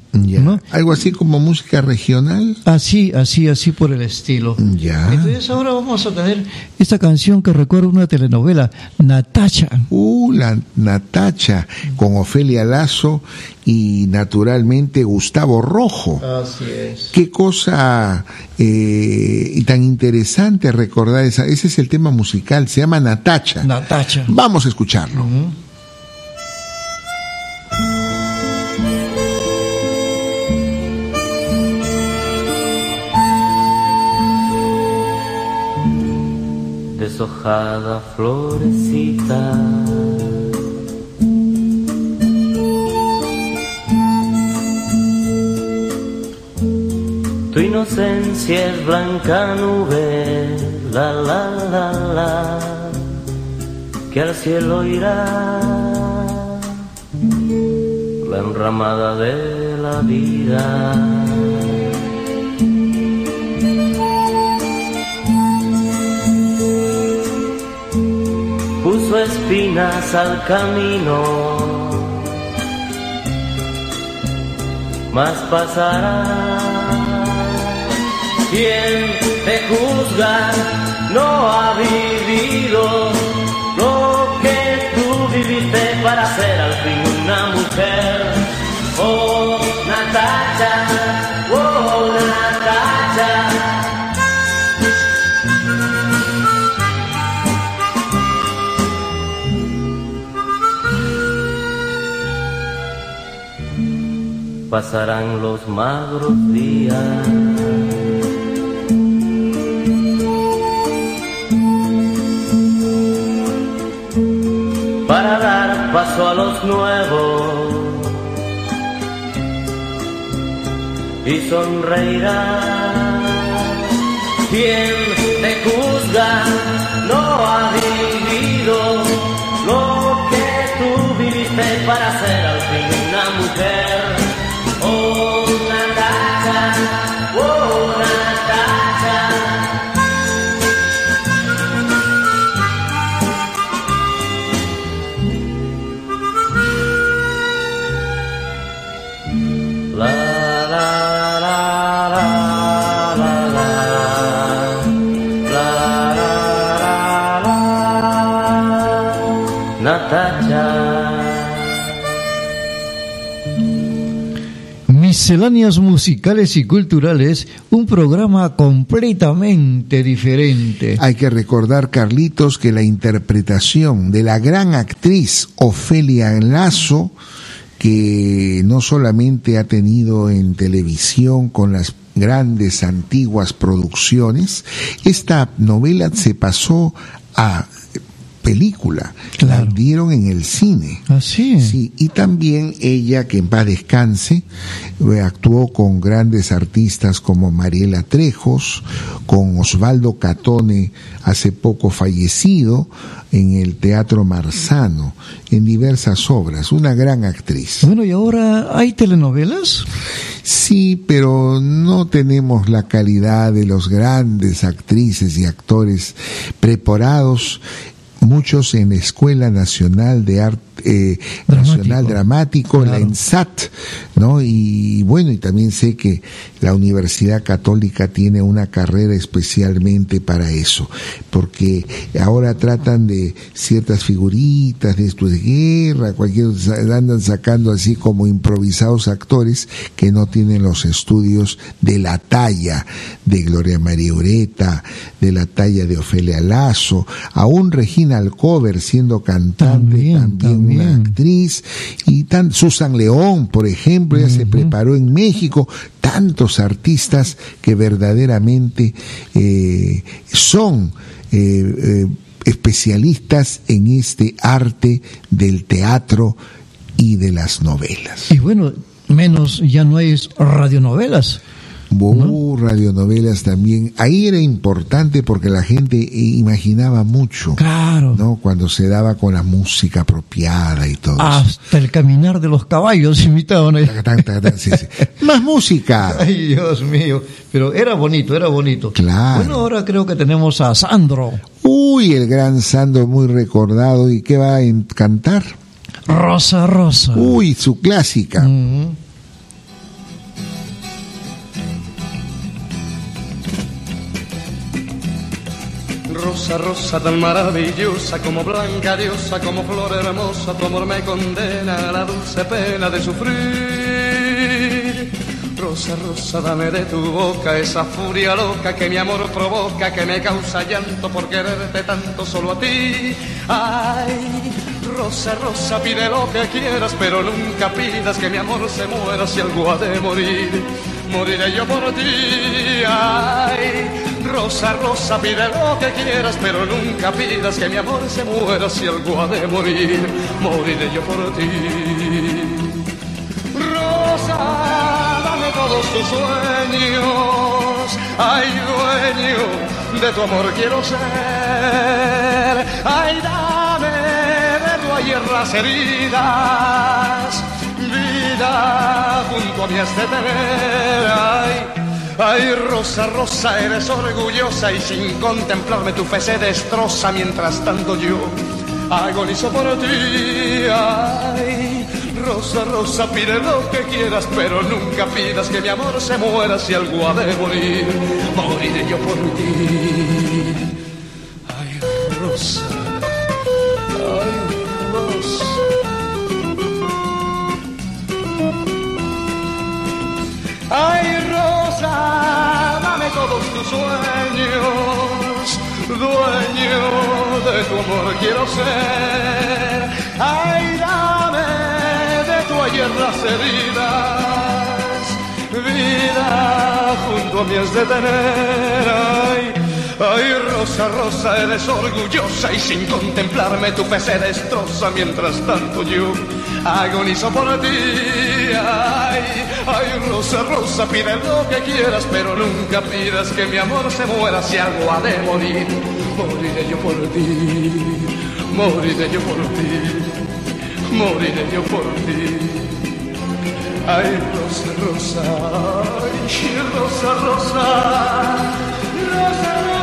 Algo así como música regional. Así, así, así por el estilo. Entonces ahora vamos a tener esta canción que recuerda una telenovela, Natacha. Uh, la Natacha, con Ofelia Lazo y naturalmente Gustavo Rojo. Así es. Qué cosa eh, y tan interesante recordar esa. Ese es el tema musical, se llama Natacha. Natacha. Vamos a escucharlo. deshojada florecita. Tu inocencia es blanca nube, la la la la, que al cielo irá, la enramada de la vida. puso espinas al camino, mas pasará. Quien te juzga no ha vivido lo que tú viviste para ser al fin una mujer. Oh, Natacha, oh, Natacha. pasarán los magros días. Paso a los nuevos y sonreirás. Quien te juzga no ha vivido lo que tú viviste para ser al fin una mujer. Oh, una tacha, oh, una Musicales y culturales, un programa completamente diferente. Hay que recordar, Carlitos, que la interpretación de la gran actriz Ofelia Lazo, que no solamente ha tenido en televisión con las grandes antiguas producciones, esta novela se pasó a película, la dieron en el cine. Así. Sí, y también ella, que en paz descanse, eh, actuó con grandes artistas como Mariela Trejos, con Osvaldo Catone, hace poco fallecido, en el Teatro Marzano, en diversas obras, una gran actriz. Bueno, ¿y ahora hay telenovelas? Sí, pero no tenemos la calidad de los grandes actrices y actores preparados muchos en la Escuela Nacional de Arte eh, Nacional Dramático, la ENSAT, ¿no? Y bueno, y también sé que la Universidad Católica tiene una carrera especialmente para eso, porque ahora tratan de ciertas figuritas de esto de guerra, cualquier andan sacando así como improvisados actores que no tienen los estudios de la talla de Gloria María Ureta, de la talla de Ofelia Lazo, aún Regina Alcover siendo cantante también, una actriz y tan Susan León, por ejemplo, ella se preparó en México, tantos artistas que verdaderamente eh, son eh, eh, especialistas en este arte del teatro y de las novelas. Y bueno, menos ya no hay radionovelas. Hubo radionovelas también. Ahí era importante porque la gente imaginaba mucho. Claro. ¿No? Cuando se daba con la música apropiada y todo eso. Hasta el caminar de los caballos imitaban. sí, sí. Más música. Ay, Dios mío. Pero era bonito, era bonito. Claro. Bueno, ahora creo que tenemos a Sandro. Uy, el gran Sandro muy recordado. ¿Y qué va a cantar? Rosa, Rosa. Uy, su clásica. Mm. Rosa, rosa tan maravillosa, como blanca diosa, como flor hermosa, tu amor me condena a la dulce pena de sufrir. Rosa, rosa, dame de tu boca esa furia loca que mi amor provoca, que me causa llanto por quererte tanto solo a ti. Ay, rosa, rosa, pide lo que quieras, pero nunca pidas que mi amor se muera si algo ha de morir. Moriré yo por ti. Ay, rosa, rosa, pide lo que quieras, pero nunca pidas que mi amor se muera si algo ha de morir. Moriré yo por ti. Rosa, dame todos tus sueños. Ay, dueño de tu amor quiero ser. Ay, dame de tu ayer heridas. Vida junto a mí has. Ay, Ay, Rosa, Rosa, eres orgullosa y sin contemplarme tu fe se destroza mientras tanto yo agonizo por ti. Ay, Rosa, Rosa, pide lo que quieras, pero nunca pidas que mi amor se muera si algo ha de morir. Moriré yo por ti. Ay, Rosa, ay, Rosa. Ay, Rosa, dame todos tus sueños, dueño de tu amor quiero ser. Ay, dame de tu ayer las heridas, vida junto a mí es de tener ay, Rosa, Rosa, eres orgullosa y sin contemplarme tu fe se destroza. Mientras tanto yo agonizo por ti. Ay, ay, Rosa, Rosa, pide lo que quieras, pero nunca pidas que mi amor se muera si algo ha de morir. Moriré yo por ti, moriré yo por ti, moriré yo por ti. Ay, Rosa, Rosa, ay, Rosa, Rosa, Rosa,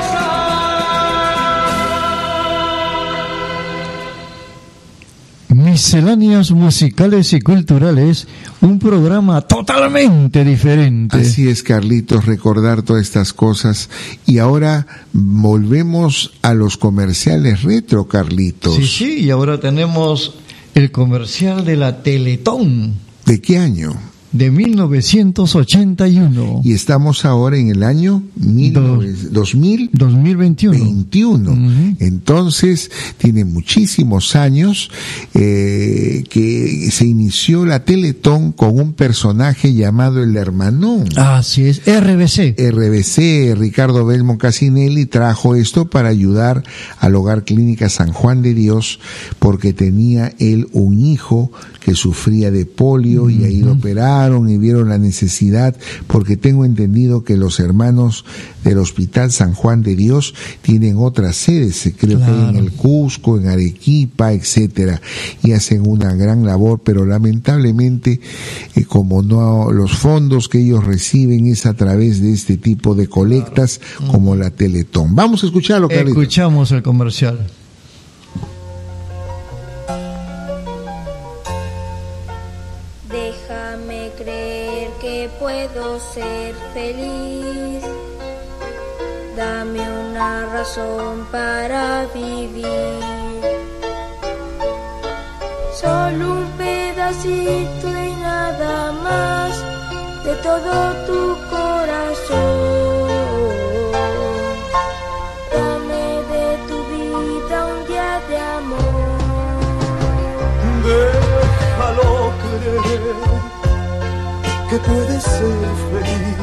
Misceláneas musicales y culturales, un programa totalmente diferente. Así es, Carlitos, recordar todas estas cosas. Y ahora volvemos a los comerciales retro, Carlitos. Sí, sí, y ahora tenemos el comercial de la Teletón ¿De qué año? De 1981. Y estamos ahora en el año 19- 2000. 2021. 21. Entonces, tiene muchísimos años eh, que se inició la Teletón con un personaje llamado el Hermanón. Así es, RBC. RBC, Ricardo Belmo Casinelli, trajo esto para ayudar al Hogar Clínica San Juan de Dios porque tenía él un hijo que sufría de polio y ahí lo operaron y vieron la necesidad porque tengo entendido que los hermanos del Hospital San Juan de Dios tienen otras sedes, creo que en el Cusco, en Arequipa, etcétera, y hacen una gran labor, pero lamentablemente eh, como no los fondos que ellos reciben es a través de este tipo de colectas como la Teletón. Vamos a escucharlo, Carlitos. Escuchamos el comercial. Puedo ser feliz. Dame una razón para vivir. Solo un pedacito y nada más de todo tu corazón. Que puedes ser feliz.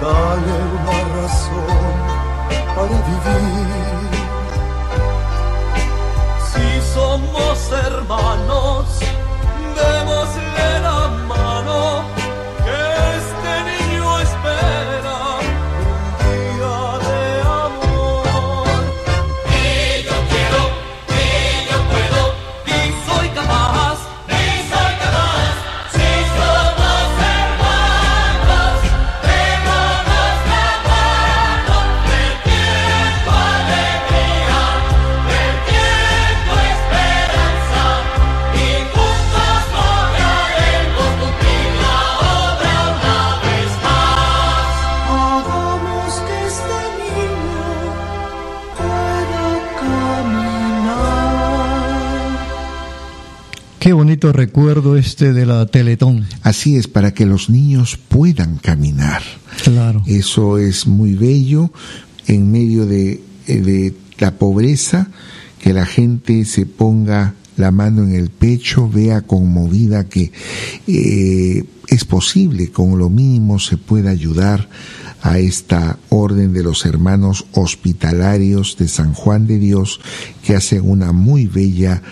Dale una razón para vivir. Si somos hermanos, démosle bonito recuerdo este de la Teletón. Así es, para que los niños puedan caminar. Claro. Eso es muy bello en medio de, eh, de la pobreza, que la gente se ponga la mano en el pecho, vea conmovida que eh, es posible, con lo mínimo se puede ayudar a esta orden de los hermanos hospitalarios de San Juan de Dios que hacen una muy bella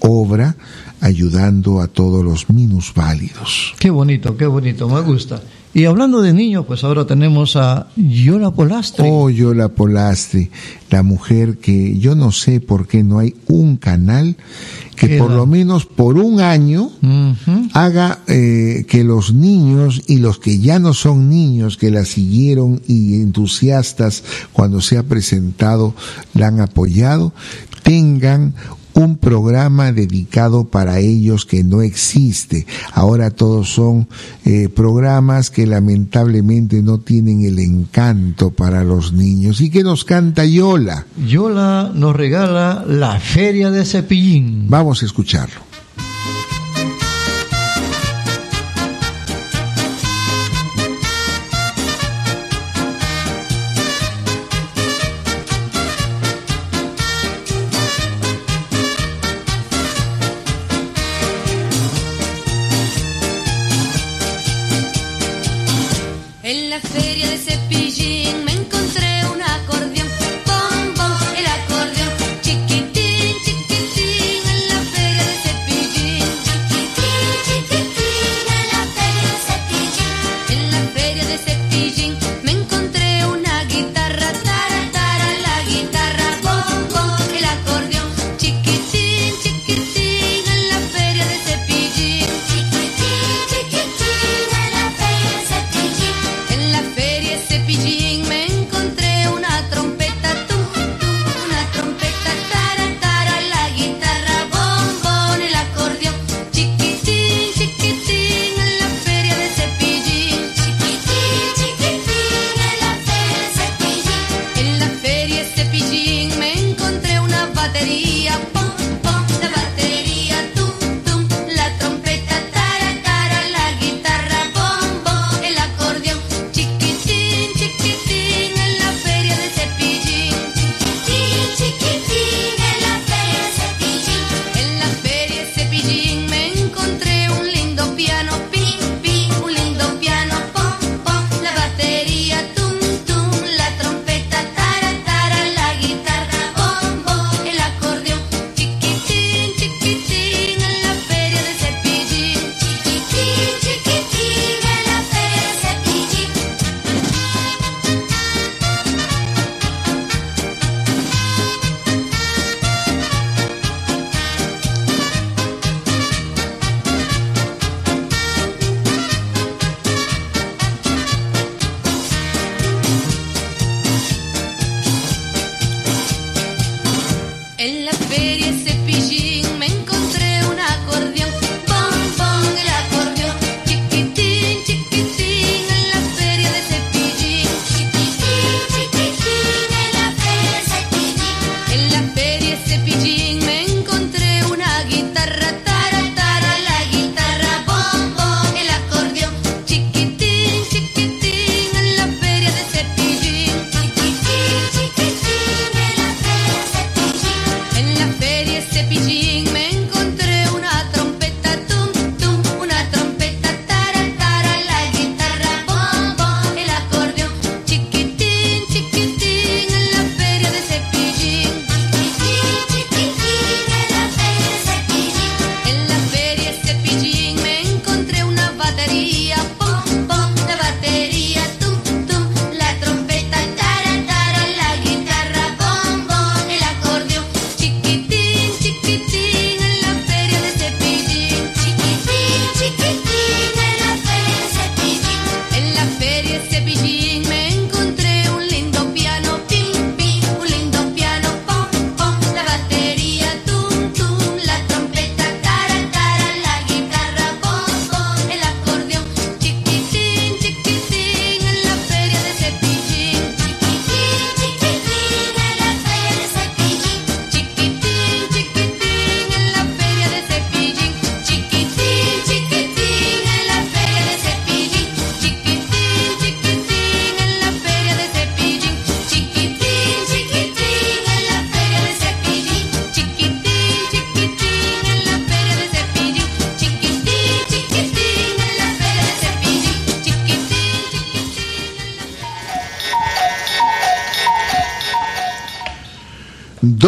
obra ayudando a todos los minusválidos. Qué bonito, qué bonito, me gusta. Y hablando de niños, pues ahora tenemos a Yola Polastri. Oh, Yola Polastri, la mujer que yo no sé por qué no hay un canal que ¿Qué por lo menos por un año haga eh, que los niños y los que ya no son niños, que la siguieron y entusiastas cuando se ha presentado, la han apoyado, tengan un programa dedicado para ellos que no existe. Ahora todos son eh, programas que lamentablemente no tienen el encanto para los niños. ¿Y que nos canta Yola? Yola nos regala la Feria de Cepillín. Vamos a escucharlo.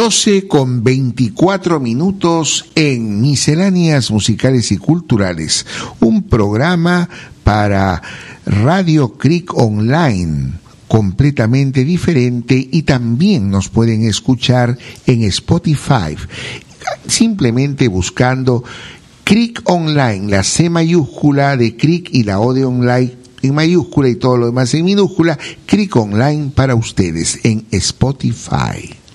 12 con 24 minutos en Misceláneas Musicales y Culturales, un programa para Radio Creek Online completamente diferente y también nos pueden escuchar en Spotify simplemente buscando Creek Online, la C mayúscula de Creek y la O de Online en mayúscula y todo lo demás en minúscula, Creek Online para ustedes en Spotify.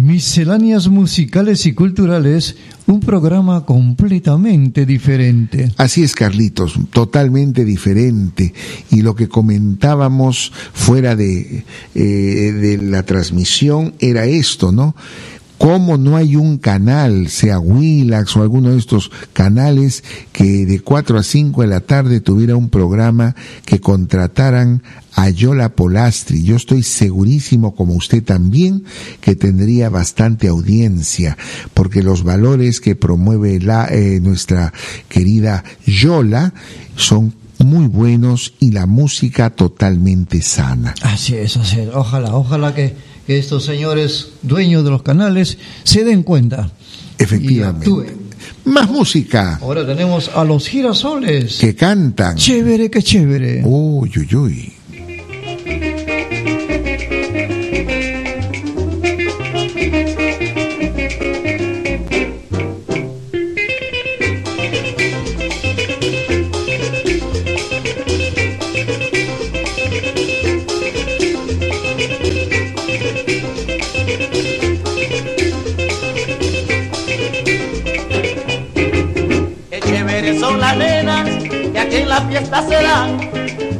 Misceláneas musicales y culturales, un programa completamente diferente. Así es, Carlitos, totalmente diferente. Y lo que comentábamos fuera de, eh, de la transmisión era esto, ¿no? Cómo no hay un canal, sea Willax o alguno de estos canales, que de 4 a 5 de la tarde tuviera un programa que contrataran a Yola Polastri. Yo estoy segurísimo, como usted también, que tendría bastante audiencia, porque los valores que promueve la, eh, nuestra querida Yola son muy buenos y la música totalmente sana. Así es, así es. Ojalá, ojalá que, que estos señores dueños de los canales se den cuenta. Efectivamente. Y. Más música. Ahora tenemos a los girasoles. Que cantan. Chévere, que chévere. Uy, uy, uy. Se dan.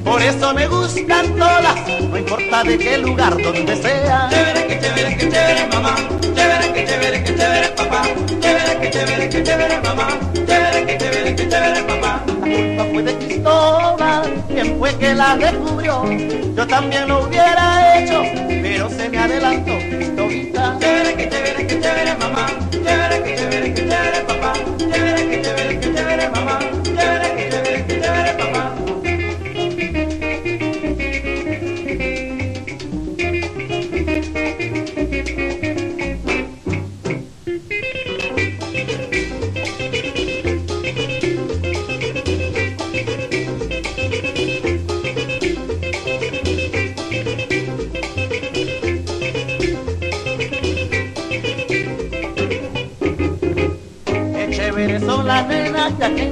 Por eso me gustan todas, no importa de qué lugar, donde sea. Chévere, que chévere, que chévere, mamá. Chévere, que chévere, que chévere, papá. Chévere, que chévere, que chévere, mamá. Chévere, que chévere, que chévere, papá. La culpa fue de Cristóbal, quien fue que la descubrió. Yo también lo hubiera hecho, pero se me adelantó. Cristóbita. Chévere, que chévere, que chévere, mamá. Chévere, que chévere, que chévere, papá. Chévere, que chévere, que chévere,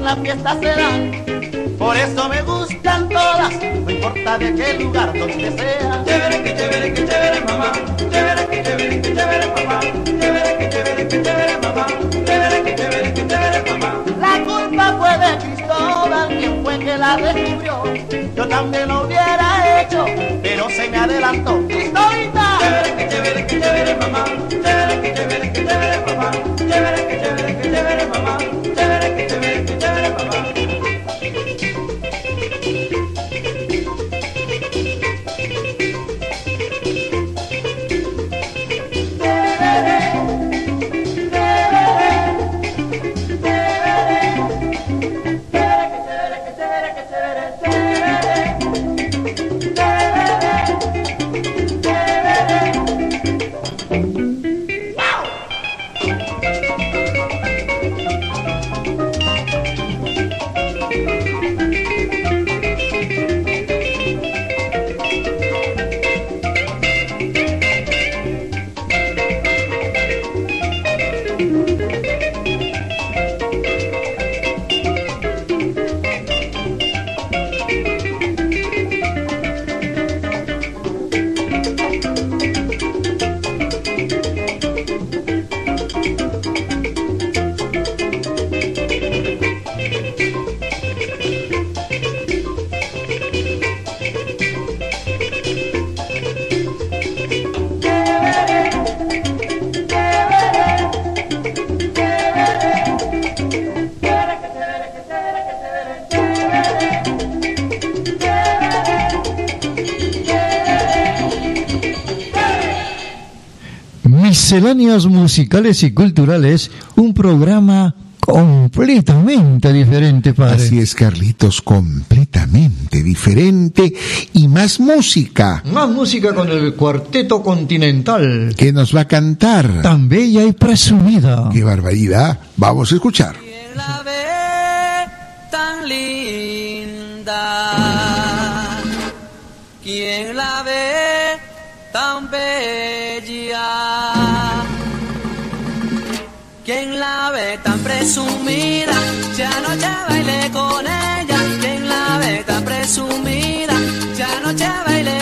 la fiesta se dan. Por eso me gustan todas, no importa de qué lugar, donde sea. Chévere, que chévere, que chévere, mamá. Chévere, que chévere, que chévere, papá. Chévere, que chévere, que chévere, mamá. Chévere, que chévere, que chévere, mamá. La culpa fue de Cristóbal, quien fue que la descubrió. Yo también lo hubiera hecho, pero se me adelantó. Cristóbita. Chévere, que chévere, que chévere, mamá. Chévere, que chévere, que chévere, papá. Chévere, que chévere, que chévere, mamá. Chévere, que chévere, que musicales y culturales, un programa completamente diferente, padre. Así es, Carlitos, completamente diferente y más música. Más música con el Cuarteto Continental. que nos va a cantar? Tan bella y presumida. ¡Qué barbaridad! Vamos a escuchar. Presumida? Ya anoche bailé con ella. ¿Quién la ve tan presumida? Ya anoche bailé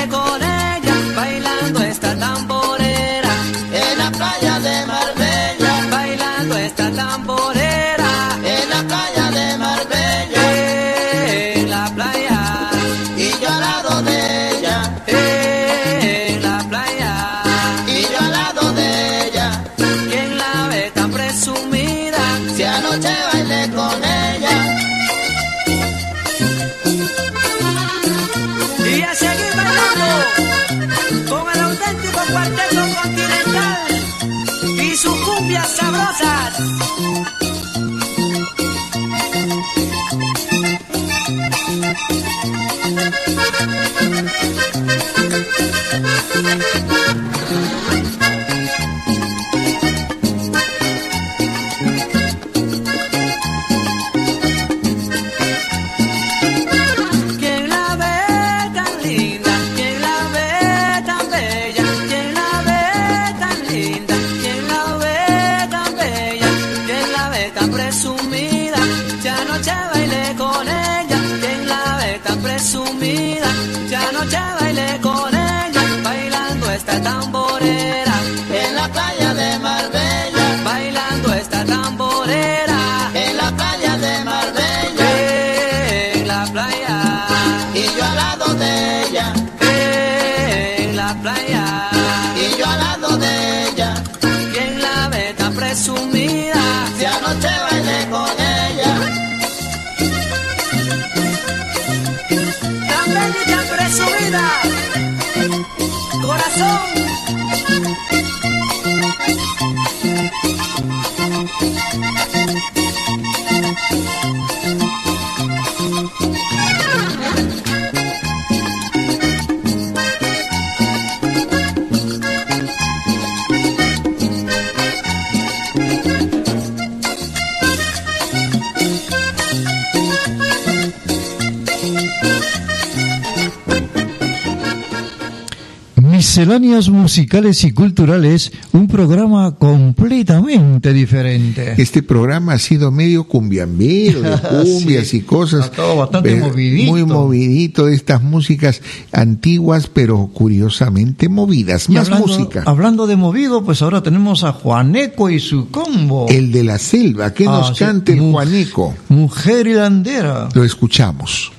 Misceláneas musicales y culturales, un programa completamente diferente. Este programa ha sido medio cumbiambero, de cumbias Sí. y cosas. Ha estado bastante movidito. Muy movidito de estas músicas antiguas, pero curiosamente movidas. Y Más hablando, música. Hablando de movido, pues ahora tenemos a Juaneco y su combo. El de la selva, que Ah, nos sí. cante Juaneco. Mujer hilandera. Lo escuchamos.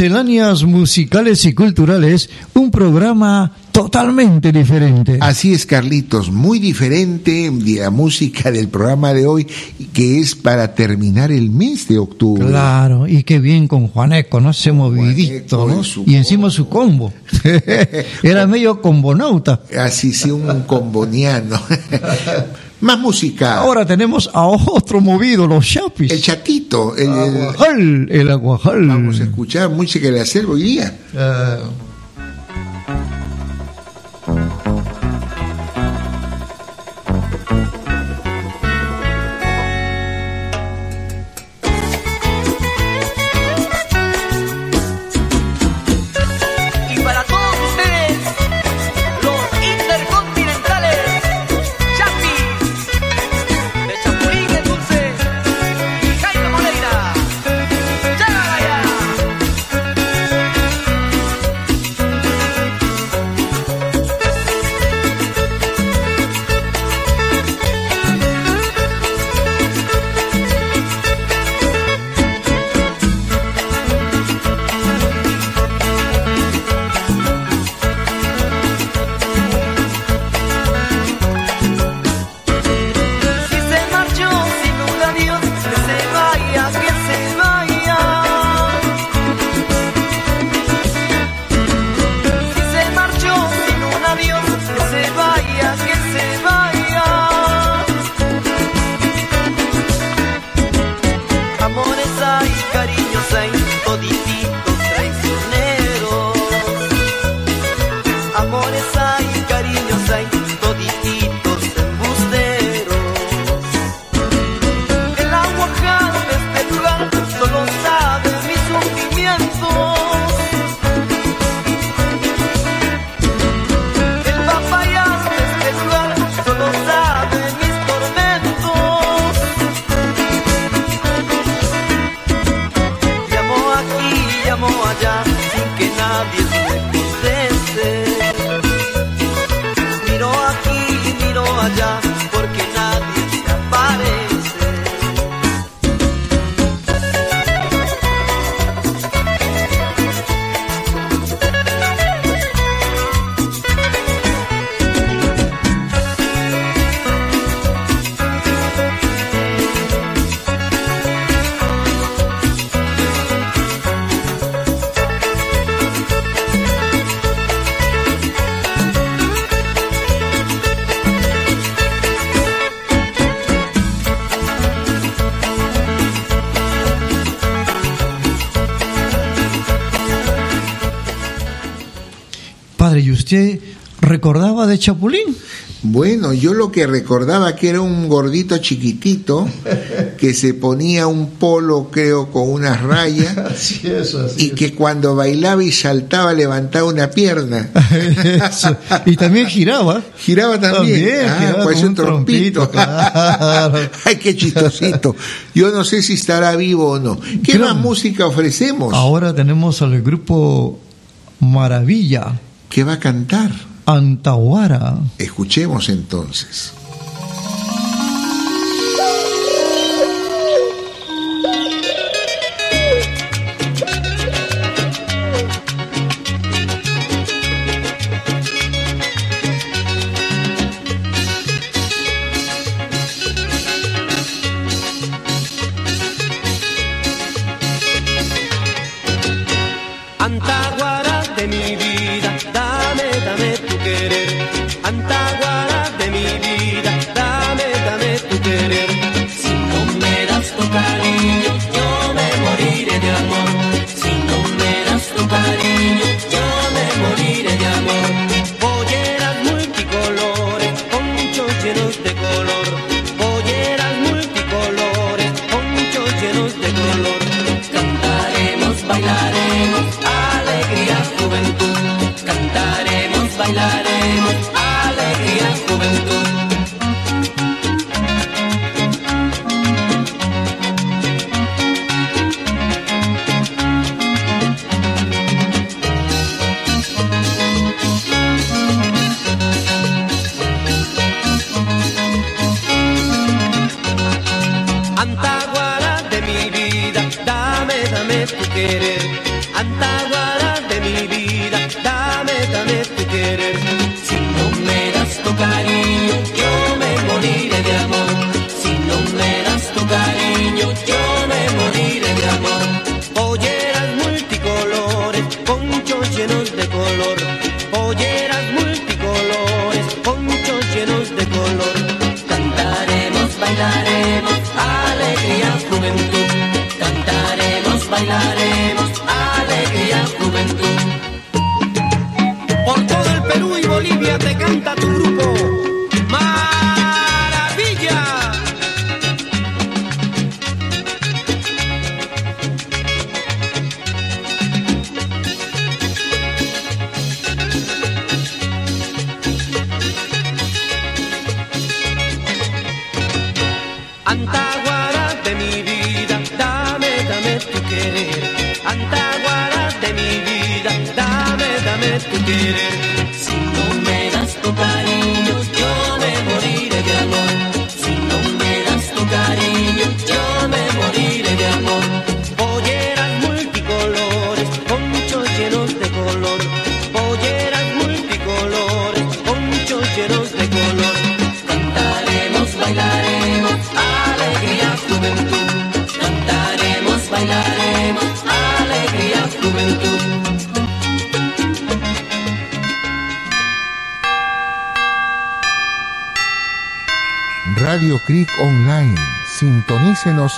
Misceláneas musicales y culturales, un programa totalmente diferente. Así es, Carlitos, muy diferente de la música del programa de hoy, que es para terminar el mes de octubre. Claro, y qué bien con Juaneco, ¿no? Ese movidito, ¿no? Y encima su combo. Era medio combonauta. Así sí, un comboniano. Más música. Ahora tenemos a otro movido, los chapis. El chatito, el, Aguajal, el aguajal. Vamos a escuchar música de la selva hoy día. Eh, de Chapulín? Bueno, yo lo que recordaba que era un gordito chiquitito que se ponía un polo, creo, con unas rayas Así es, así y que cuando bailaba y saltaba levantaba una pierna. Eso. Y también giraba. Giraba también. También, ah, giraba como un trompito. claro. Ay, qué chistosito. Yo no sé si estará vivo o no. ¿Qué Creo- más música ofrecemos? Ahora tenemos al grupo Maravilla, ¿Qué va a cantar? Antahuara. Escuchemos entonces.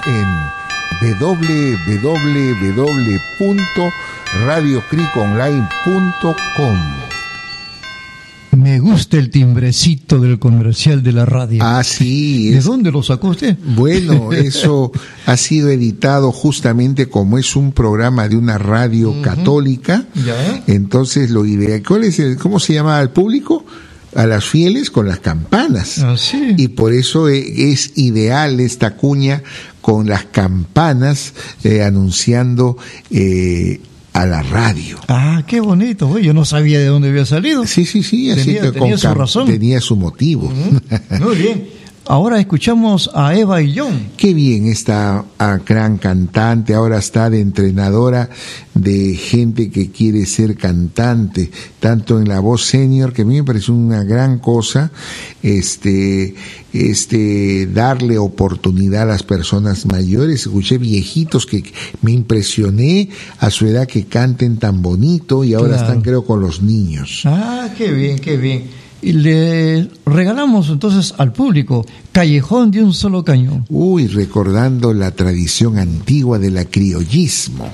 En www.radiocreekonline.com. Me gusta el timbrecito del comercial de la radio. Ah, sí. ¿De dónde lo sacó usted? Bueno, eso ha sido editado justamente como es un programa de una radio católica. Ya. Entonces lo ideal, ¿cuál es el- ¿cómo se llama al público? A las fieles con las campanas. Ah, sí. Y por eso eh, es ideal esta cuña con las campanas eh, anunciando eh, a la radio. Ah, qué bonito, güey. Yo no sabía de dónde había salido. Sí, sí, sí, así Tenía, que tenía su razón. tenía su motivo. Muy bien. Ahora escuchamos a Eva y John. Qué bien esta ah, gran cantante, ahora está de entrenadora de gente que quiere ser cantante, tanto en la voz senior, que a mí me parece una gran cosa, este, este, darle oportunidad a las personas mayores. Escuché viejitos que me impresioné a su edad que canten tan bonito y ahora Claro. están creo con los niños. Ah, qué bien, qué bien. Y le regalamos entonces al público Callejón de un solo cañón. Uy, recordando la tradición antigua del acriollismo.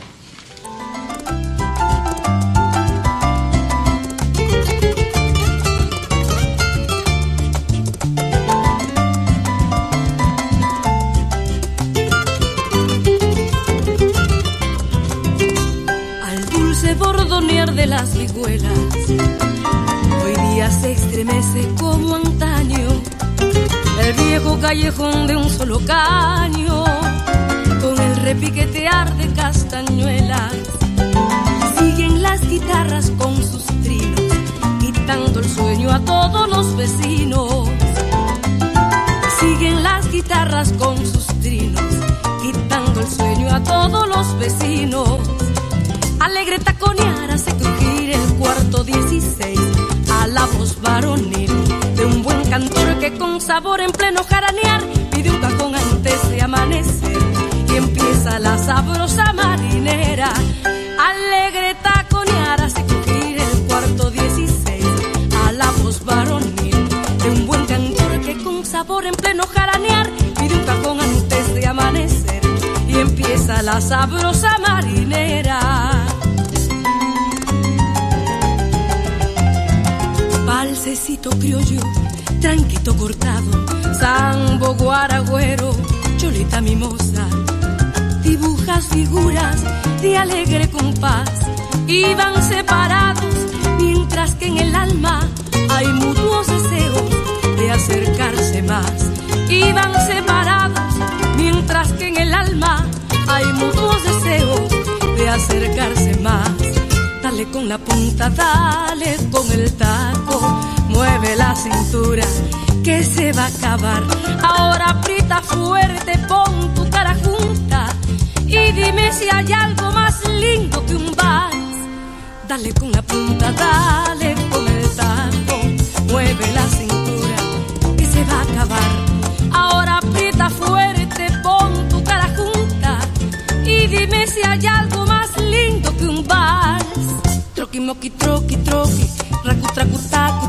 Callejón de un solo caño, con el repiquetear de castañuelas. Siguen las guitarras con sus trinos, quitando el sueño a todos los vecinos. Siguen las guitarras con sus trinos, quitando el sueño a todos los vecinos. Alegre taconear hace crujir el cuarto 16 a la voz varonil que con sabor en pleno jaranear pide un cajón antes de amanecer y empieza la sabrosa marinera. Alegre taconear hace crujir el cuarto 16 a la voz varonil de un buen cantor que con sabor en pleno jaranear pide un cajón antes de amanecer y empieza la sabrosa marinera. Valsecito criollo, tranquito cortado, sambo guaragüero, cholita mimosa, dibujas figuras de alegre compás, y van separados, mientras que en el alma hay mutuos deseos de acercarse más, y van separados, mientras que en el alma hay mutuos deseos de acercarse más. Dale con la punta, dale con el taco, mueve la cintura que se va a acabar. Ahora aprieta fuerte, pon tu cara junta y dime si hay algo más lindo que un bar. Dale con la punta, dale con el taco, mueve la cintura que se va a acabar. Ahora aprieta fuerte, pon tu cara junta y dime si hay algo más Troqui, moqui, troqui, troqui,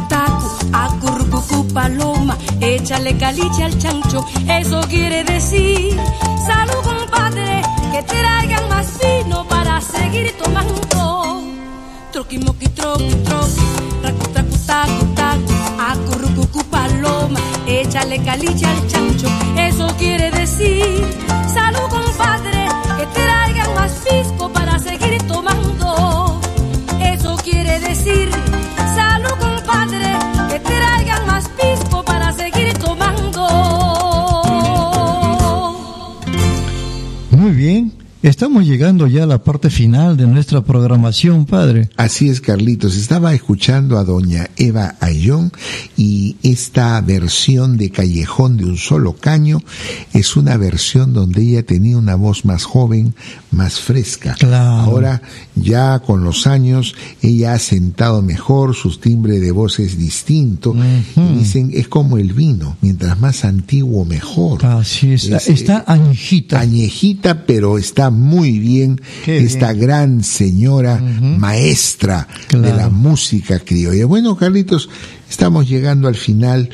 tacu, acurrucucu, paloma, échale caliche al chancho, eso quiere decir, salud compadre, que traigan más vino para seguir tomando. Troqui, moqui, troqui, troqui, racu, tracu, tacu, tacu, acurrucucu, paloma, échale caliche al chancho, eso quiere decir, salud compadre, que traigan más pisco quiere decir, salud compadre, estamos llegando ya a la parte final de nuestra programación, padre. Así es, Carlitos. Estaba escuchando a doña Eva Ayón y esta versión de Callejón de un solo caño es una versión donde ella tenía una voz más joven, más fresca. Claro. Ahora, ya con los años, ella ha sentado mejor, su timbre de voz es distinto. Y dicen, es como el vino, mientras más antiguo, mejor. Así es, Es, está añejita. Añejita, pero está muy bien Qué esta gran señora maestra de la música criolla. Bueno, Carlitos, estamos llegando al final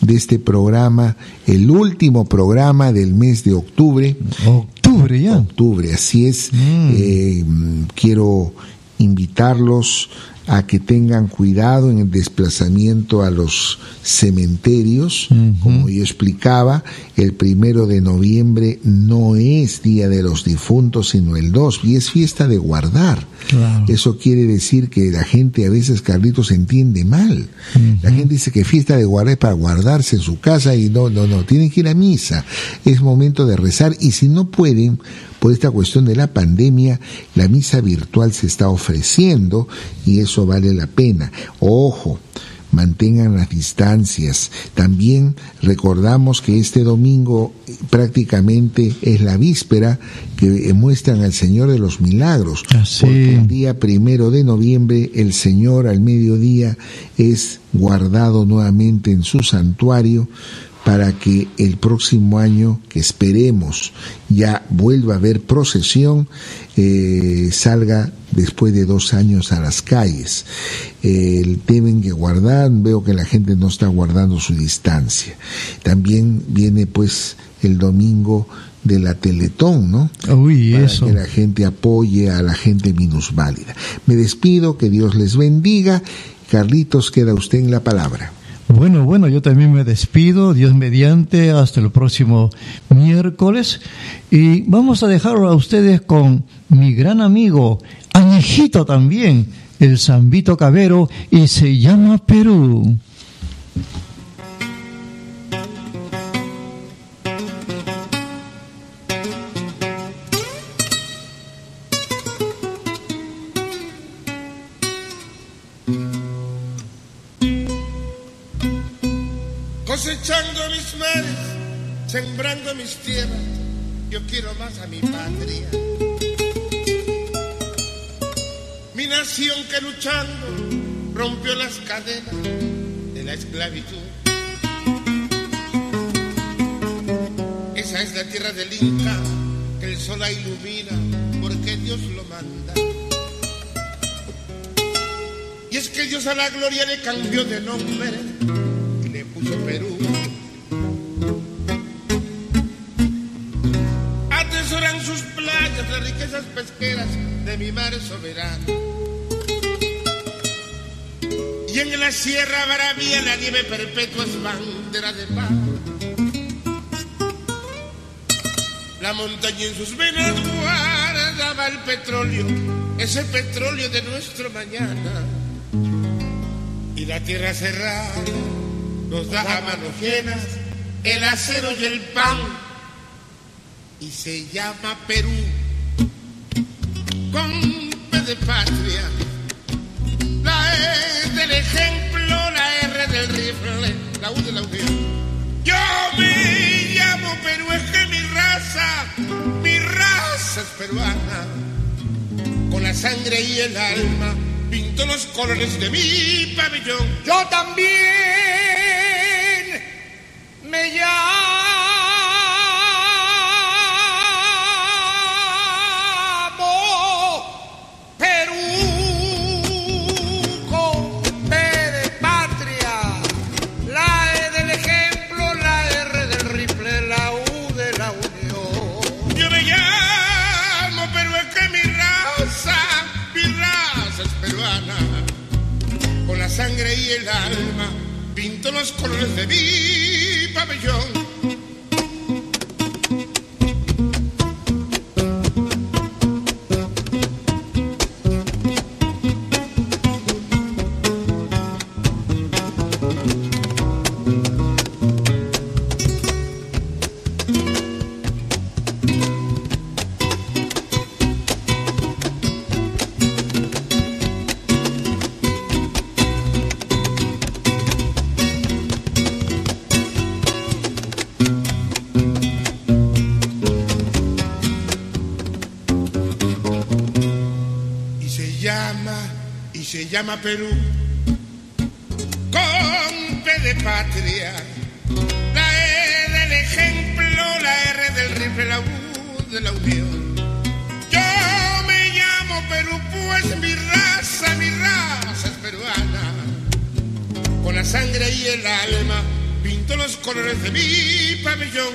de este programa, el último programa del mes de octubre. Octubre ya. Octubre, así es. Eh, mm, quiero invitarlos a que tengan cuidado en el desplazamiento a los cementerios. Como yo explicaba, el primero de noviembre no es Día de los Difuntos, sino el 2, y es fiesta de guardar. Claro. Eso quiere decir que la gente a veces, Carlitos, entiende mal. La gente dice que fiesta de guardar es para guardarse en su casa y no, no, no, tienen que ir a misa. Es momento de rezar y si no pueden, por esta cuestión de la pandemia, la misa virtual se está ofreciendo y eso vale la pena. Ojo, mantengan las distancias. También recordamos que este domingo eh, prácticamente es la víspera que eh, muestran al Señor de los Milagros, porque el día primero de noviembre el Señor al mediodía es guardado nuevamente en su santuario para que el próximo año, que esperemos ya vuelva a haber procesión, eh, salga después de dos años a las calles. Eh, deben que guardar, veo que la gente no está guardando su distancia. También viene pues el domingo de la Teletón, ¿no? Uy, Para eso. que la gente apoye a la gente minusválida. Me despido, que Dios les bendiga. Carlitos, queda usted en la palabra. Bueno, bueno, yo también me despido, Dios mediante, hasta el próximo miércoles. Y vamos a dejarlo a ustedes con mi gran amigo, Añejito también, el Zambito Cabero, y se llama Perú. Sembrando mis tierras, yo quiero más a mi patria. Mi nación que luchando rompió las cadenas de la esclavitud. Esa es la tierra del Inca, que el sol la ilumina porque Dios lo manda. Y es que Dios a la gloria le cambió de nombre y le puso Perú. Riquezas pesqueras de mi mar soberano. Y en la sierra Baravía la nieve perpetua es bandera de paz. La montaña en sus venas guardaba el petróleo, ese petróleo de nuestro mañana. Y la tierra cerrada nos da a manos llenas el acero y el pan. Y se llama Perú, con P de patria. La E del ejemplo, la R del rifle, la U de la unión. Yo me llamo Perú, es mi raza, mi raza es peruana. Con la sangre y el alma pinto los colores de mi pabellón. Yo también me llamo y el alma pinto los colores de mi pabellón. Llama Perú, con P de patria, la E del ejemplo, la R del rifle, la U de la unión. Yo me llamo Perú, pues mi raza, mi raza es peruana, con la sangre y el alma pinto los colores de mi pabellón.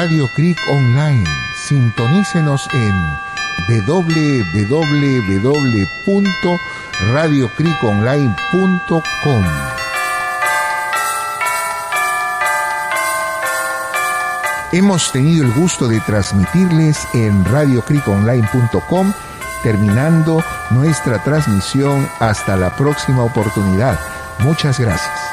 Radio Creek Online. Sintonícenos en www.radiocreekonline.com. Hemos tenido el gusto de transmitirles en radiocreekonline.com, terminando nuestra transmisión hasta la próxima oportunidad. Muchas gracias.